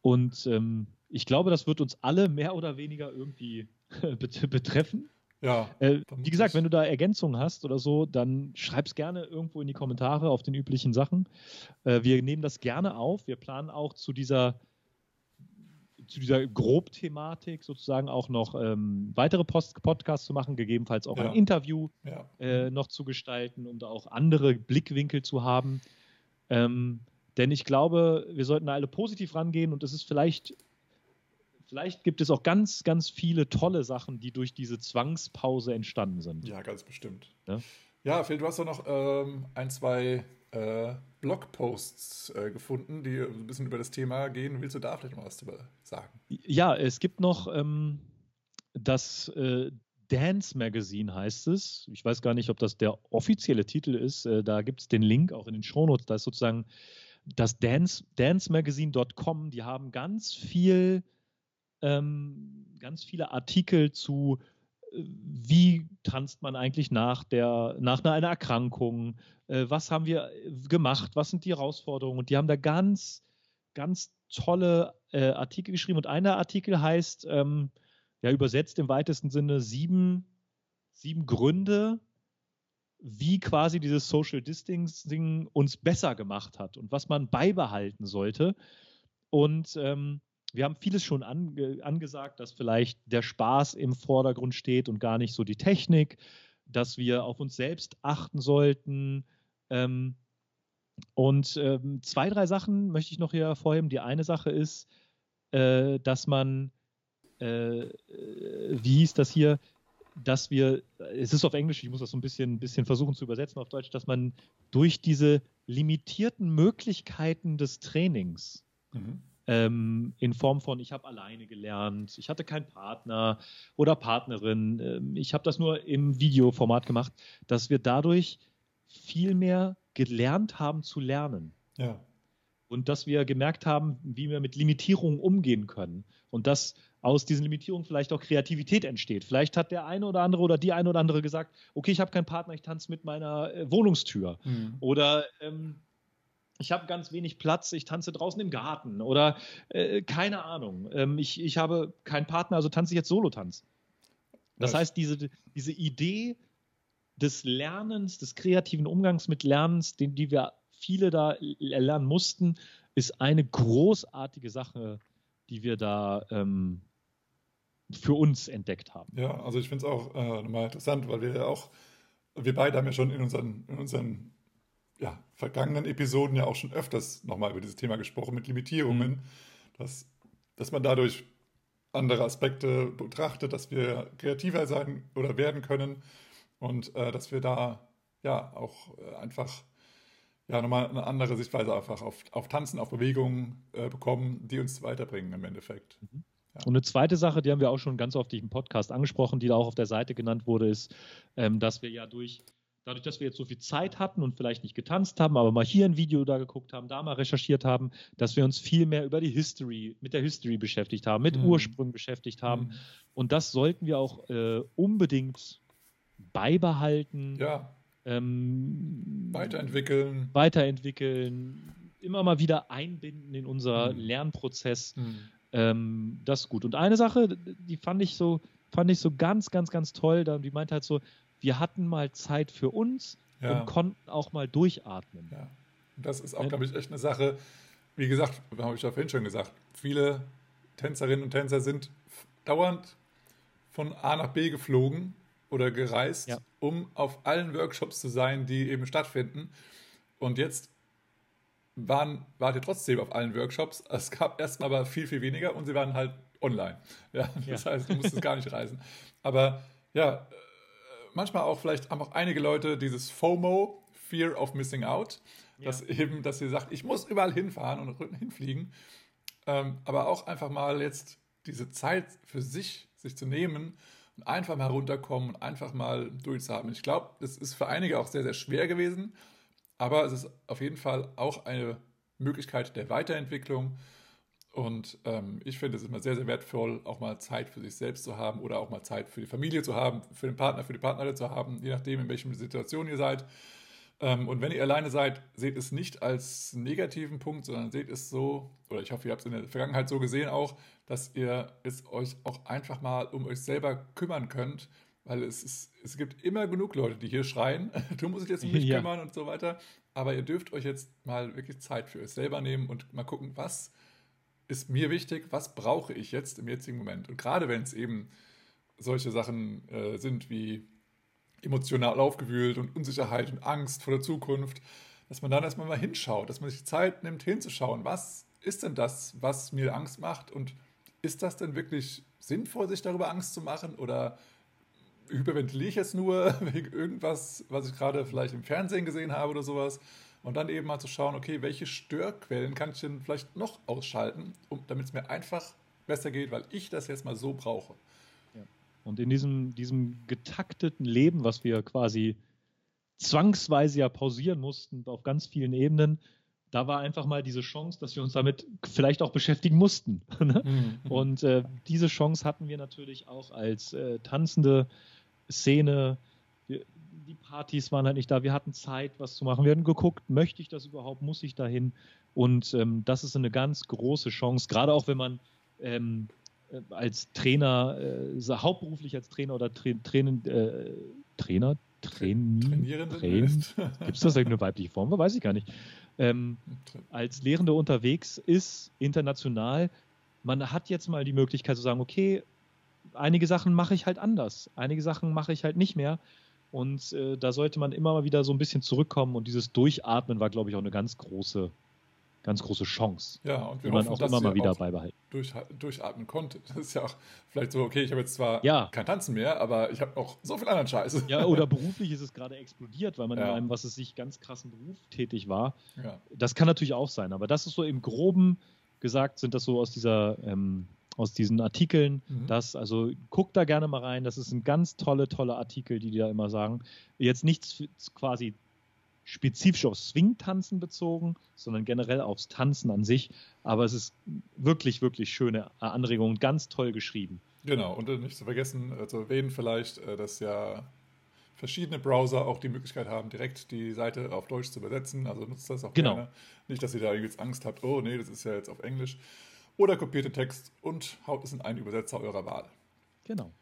Und ähm, ich glaube, das wird uns alle mehr oder weniger irgendwie <laughs> bet- betreffen. Ja, Äh, wie gesagt, wenn du da Ergänzungen hast oder so, dann schreib's gerne irgendwo in die Kommentare auf den üblichen Sachen. Äh, wir nehmen das gerne auf. Wir planen auch zu dieser zu dieser Grobthematik sozusagen auch noch ähm, weitere Post Podcasts zu machen, gegebenenfalls auch Ja. ein Interview ja. äh, noch zu gestalten, um da auch andere Blickwinkel zu haben. Ähm, denn ich glaube, wir sollten da alle positiv rangehen und es ist vielleicht, vielleicht gibt es auch ganz, ganz viele tolle Sachen, die durch diese Zwangspause entstanden sind. Ja, ganz bestimmt. Ja. Ja, Phil, du hast doch noch ähm, ein, zwei äh, Blogposts äh, gefunden, die ein bisschen über das Thema gehen. Willst du da vielleicht noch was drüber sagen? Ja, es gibt noch ähm, das äh, Dance Magazine heißt es. Ich weiß gar nicht, ob das der offizielle Titel ist. Äh, da gibt es den Link auch in den Shownotes. Da ist sozusagen das Dance, dancemagazine.com. Die haben ganz viel, ähm, ganz viele Artikel zu, äh, wie tanzt man eigentlich nach, der, nach einer Erkrankung, was haben wir äh, gemacht, was sind die Herausforderungen. Und die haben da ganz ganz tolle äh, Artikel geschrieben und einer Artikel heißt, ähm, ja, übersetzt im weitesten Sinne sieben, sieben Gründe, wie quasi dieses Social Distancing uns besser gemacht hat und was man beibehalten sollte. Und ähm, wir haben vieles schon ange angesagt, dass vielleicht der Spaß im Vordergrund steht und gar nicht so die Technik, dass wir auf uns selbst achten sollten. Ähm, und ähm, zwei, drei Sachen möchte ich noch hier hervorheben. Die eine Sache ist, äh, dass man, äh, äh wie hieß das hier, dass wir, es ist auf Englisch, ich muss das so ein bisschen, bisschen versuchen zu übersetzen auf Deutsch, dass man durch diese limitierten Möglichkeiten des Trainings mhm. Ähm, in Form von, ich habe alleine gelernt, ich hatte keinen Partner oder Partnerin, ähm, ich habe das nur im Videoformat gemacht, dass wir dadurch viel mehr gelernt haben zu lernen. Ja. Und dass wir gemerkt haben, wie wir mit Limitierungen umgehen können. Und dass aus diesen Limitierungen vielleicht auch Kreativität entsteht. Vielleicht hat der eine oder andere oder die eine oder andere gesagt, okay, ich habe keinen Partner, ich tanze mit meiner äh, Wohnungstür. Mhm. Oder ähm, ich habe ganz wenig Platz, ich tanze draußen im Garten. Oder äh, keine Ahnung, ähm, ich, ich habe keinen Partner, also tanze ich jetzt Solotanz. Das Was? heißt, diese, diese Idee des Lernens, des kreativen Umgangs mit Lernens, den, die wir viele da lernen mussten, ist eine großartige Sache, die wir da ähm, für uns entdeckt haben. Ja, also ich finde es auch äh, nochmal interessant, weil wir ja auch, wir beide haben ja schon in unseren, in unseren ja, vergangenen Episoden ja auch schon öfters nochmal über dieses Thema gesprochen mit Limitierungen, mhm. dass, dass man dadurch andere Aspekte betrachtet, dass wir kreativer sein oder werden können und äh, dass wir da ja auch äh, einfach ja nochmal eine andere Sichtweise einfach auf, auf Tanzen, auf Bewegungen äh, bekommen, die uns weiterbringen im Endeffekt. Mhm. Und eine zweite Sache, die haben wir auch schon ganz oft im Podcast angesprochen, die da auch auf der Seite genannt wurde, ist, ähm, dass wir ja durch, dadurch, dass wir jetzt so viel Zeit hatten und vielleicht nicht getanzt haben, aber mal hier ein Video da geguckt haben, da mal recherchiert haben, dass wir uns viel mehr über die History, mit der History beschäftigt haben, mit mhm. Ursprüngen beschäftigt haben. Mhm. Und das sollten wir auch äh, unbedingt beibehalten. Ja. Ähm, weiterentwickeln. Weiterentwickeln, immer mal wieder einbinden in unser mhm. Lernprozess. Mhm. Ähm, das ist gut. Und eine Sache, die fand ich so, fand ich so ganz, ganz, ganz toll. die meinte halt so, wir hatten mal Zeit für uns ja. und konnten auch mal durchatmen. Ja. Das ist auch, glaube ich, echt eine Sache. Wie gesagt, habe ich ja vorhin schon gesagt, viele Tänzerinnen und Tänzer sind dauernd von A nach B geflogen oder gereist, ja. um auf allen Workshops zu sein, die eben stattfinden. Und jetzt waren, wart ihr trotzdem auf allen Workshops. <laughs> Es gab erstmal aber viel, viel weniger und sie waren halt online. <laughs> Ja, das ja. heißt, du musstest gar nicht reisen. Aber ja, manchmal auch vielleicht haben auch einige Leute dieses FOMO, Fear of Missing Out, ja. dass eben, dass sie sagt, ich muss überall hinfahren und hinfliegen. Ähm, aber auch einfach mal jetzt diese Zeit für sich, sich zu nehmen und einfach mal runterkommen und einfach mal durchzuhaben. Ich glaube, das ist für einige auch sehr, sehr schwer gewesen. Aber es ist auf jeden Fall auch eine Möglichkeit der Weiterentwicklung. Und ähm, ich finde es immer sehr, sehr wertvoll, auch mal Zeit für sich selbst zu haben oder auch mal Zeit für die Familie zu haben, für den Partner, für die Partnerin zu haben, je nachdem, in welcher Situation ihr seid. Ähm, und wenn ihr alleine seid, seht es nicht als negativen Punkt, sondern seht es so, oder ich hoffe, ihr habt es in der Vergangenheit so gesehen auch, dass ihr es euch auch einfach mal um euch selber kümmern könnt weil es, ist, es gibt immer genug Leute, die hier schreien, <laughs> du musst dich jetzt um mich ja. kümmern und so weiter. Aber ihr dürft euch jetzt mal wirklich Zeit für euch selber nehmen und mal gucken, was ist mir wichtig, was brauche ich jetzt im jetzigen Moment. Und gerade wenn es eben solche Sachen äh, sind wie emotional aufgewühlt und Unsicherheit und Angst vor der Zukunft, dass man dann erstmal mal hinschaut, dass man sich Zeit nimmt, hinzuschauen, was ist denn das, was mir Angst macht und ist das denn wirklich sinnvoll, sich darüber Angst zu machen oder hyperventiliere ich jetzt nur <laughs> wegen irgendwas, was ich gerade vielleicht im Fernsehen gesehen habe oder sowas. Und dann eben mal zu schauen, okay, welche Störquellen kann ich denn vielleicht noch ausschalten, um, damit es mir einfach besser geht, weil ich das jetzt mal so brauche. Ja. Und in diesem, diesem getakteten Leben, was wir quasi zwangsweise ja pausieren mussten auf ganz vielen Ebenen, da war einfach mal diese Chance, dass wir uns damit vielleicht auch beschäftigen mussten. <laughs> Ne? Mhm. Und äh, diese Chance hatten wir natürlich auch als äh, tanzende Szene. Wir, die Partys waren halt nicht da. Wir hatten Zeit, was zu machen. Wir hatten geguckt, möchte ich das überhaupt? Muss ich dahin? Und ähm, das ist eine ganz große Chance, gerade auch wenn man ähm, äh, als Trainer, äh, hauptberuflich als Trainer oder Tra Trainen, äh, Trainer, Traini, Train, gibt es das eine weibliche Form? Weiß ich gar nicht. Ähm, als Lehrende unterwegs ist, international, man hat jetzt mal die Möglichkeit zu sagen, okay, einige Sachen mache ich halt anders, einige Sachen mache ich halt nicht mehr. Und äh, da sollte man immer mal wieder so ein bisschen zurückkommen und dieses Durchatmen war, glaube ich, auch eine ganz große, ganz große Chance. Ja, und wir die man hoffen, auch dass immer mal wieder auch beibehalten. Durch, durchatmen konntet. Das ist ja auch vielleicht so, okay, ich habe jetzt zwar Ja. kein Tanzen mehr, aber ich habe noch so viel anderen Scheiß. Ja, oder beruflich ist es gerade explodiert, weil man Ja. in einem, was es sich ganz krassen Beruf tätig war. Ja. Das kann natürlich auch sein, aber das ist so im Groben gesagt, sind das so aus dieser, ähm, aus diesen Artikeln, Mhm. das, also guckt da gerne mal rein, das ist ein ganz tolle, tolle Artikel, die die da immer sagen. Jetzt nichts quasi spezifisch aufs Swing-Tanzen bezogen, sondern generell aufs Tanzen an sich, aber es ist wirklich, wirklich schöne Anregungen, ganz toll geschrieben. Genau, und nicht zu vergessen, äh, zu erwähnen vielleicht, äh, dass ja verschiedene Browser auch die Möglichkeit haben, direkt die Seite auf Deutsch zu übersetzen. Also nutzt das auch Genau. gerne. Nicht, dass ihr da jetzt Angst habt, oh nee, das ist ja jetzt auf Englisch. Oder kopiert den Text und haut es in einen Übersetzer eurer Wahl. Genau.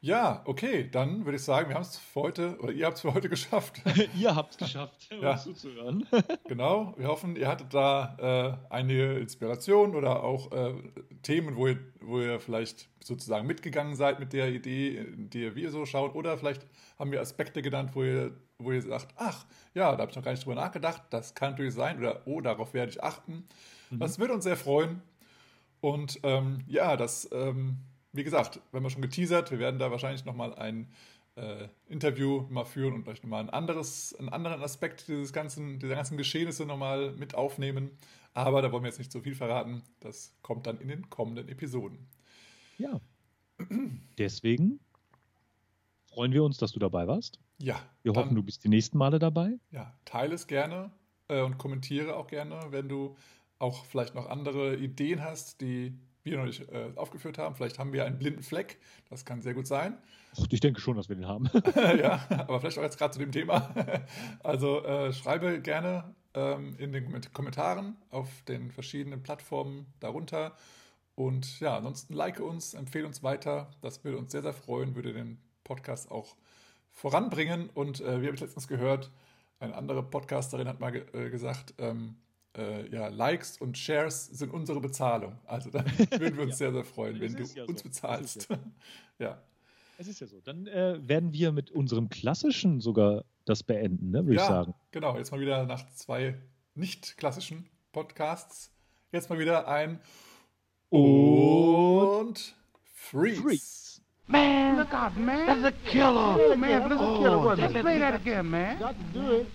Ja, okay, dann würde ich sagen, wir haben es für heute, oder ihr habt es für heute geschafft. <laughs> Ihr habt es geschafft, <laughs> Ja. uns zuzuhören. <laughs> Genau, wir hoffen, ihr hattet da äh, einige Inspirationen oder auch äh, Themen, wo ihr, wo ihr vielleicht sozusagen mitgegangen seid mit der Idee, in die wir so schauen. Oder vielleicht haben wir Aspekte genannt, wo ihr, wo ihr sagt, ach, ja, da habe ich noch gar nicht drüber nachgedacht, das kann natürlich sein. Oder, oh, darauf werde ich achten. Das würde uns sehr freuen. Und ähm, ja, das, ähm, wie gesagt, wenn wir schon geteasert, wir werden da wahrscheinlich nochmal ein äh, Interview mal führen und vielleicht nochmal ein anderes, einen anderen Aspekt dieses ganzen, dieser ganzen Geschehnisse nochmal mit aufnehmen. Aber da wollen wir jetzt nicht so viel verraten. Das kommt dann in den kommenden Episoden. Ja. Deswegen freuen wir uns, dass du dabei warst. Ja, Wir dann- hoffen, du bist die nächsten Male dabei. Ja, teile es gerne äh, und kommentiere auch gerne, wenn du auch vielleicht noch andere Ideen hast, die wir noch nicht äh, aufgeführt haben. Vielleicht haben wir einen blinden Fleck, das kann sehr gut sein. Ich denke schon, dass wir den haben. <laughs> ja, aber vielleicht auch jetzt gerade zu dem Thema. Also äh, schreibe gerne ähm, in den Komment- Kommentaren auf den verschiedenen Plattformen darunter. Und ja, ansonsten like uns, empfehle uns weiter. Das würde uns sehr, sehr freuen, würde den Podcast auch voranbringen. Und äh, wie habe ich letztens gehört, eine andere Podcasterin hat mal ge äh, gesagt, ähm, äh, ja, Likes und Shares sind unsere Bezahlung. Also da <laughs> würden wir uns Ja. sehr, sehr freuen, wenn du ja uns so. Bezahlst. <laughs> ist ja. Es ist ja so. Dann äh, werden wir mit unserem klassischen sogar das beenden, ne, würde ja, ich sagen. Genau, jetzt mal wieder nach zwei nicht klassischen Podcasts. Jetzt mal wieder ein und Freeze. Freeze. Man, look out, man. That's a killer. man, that's a killer. Let's play that again, man. Got to do it.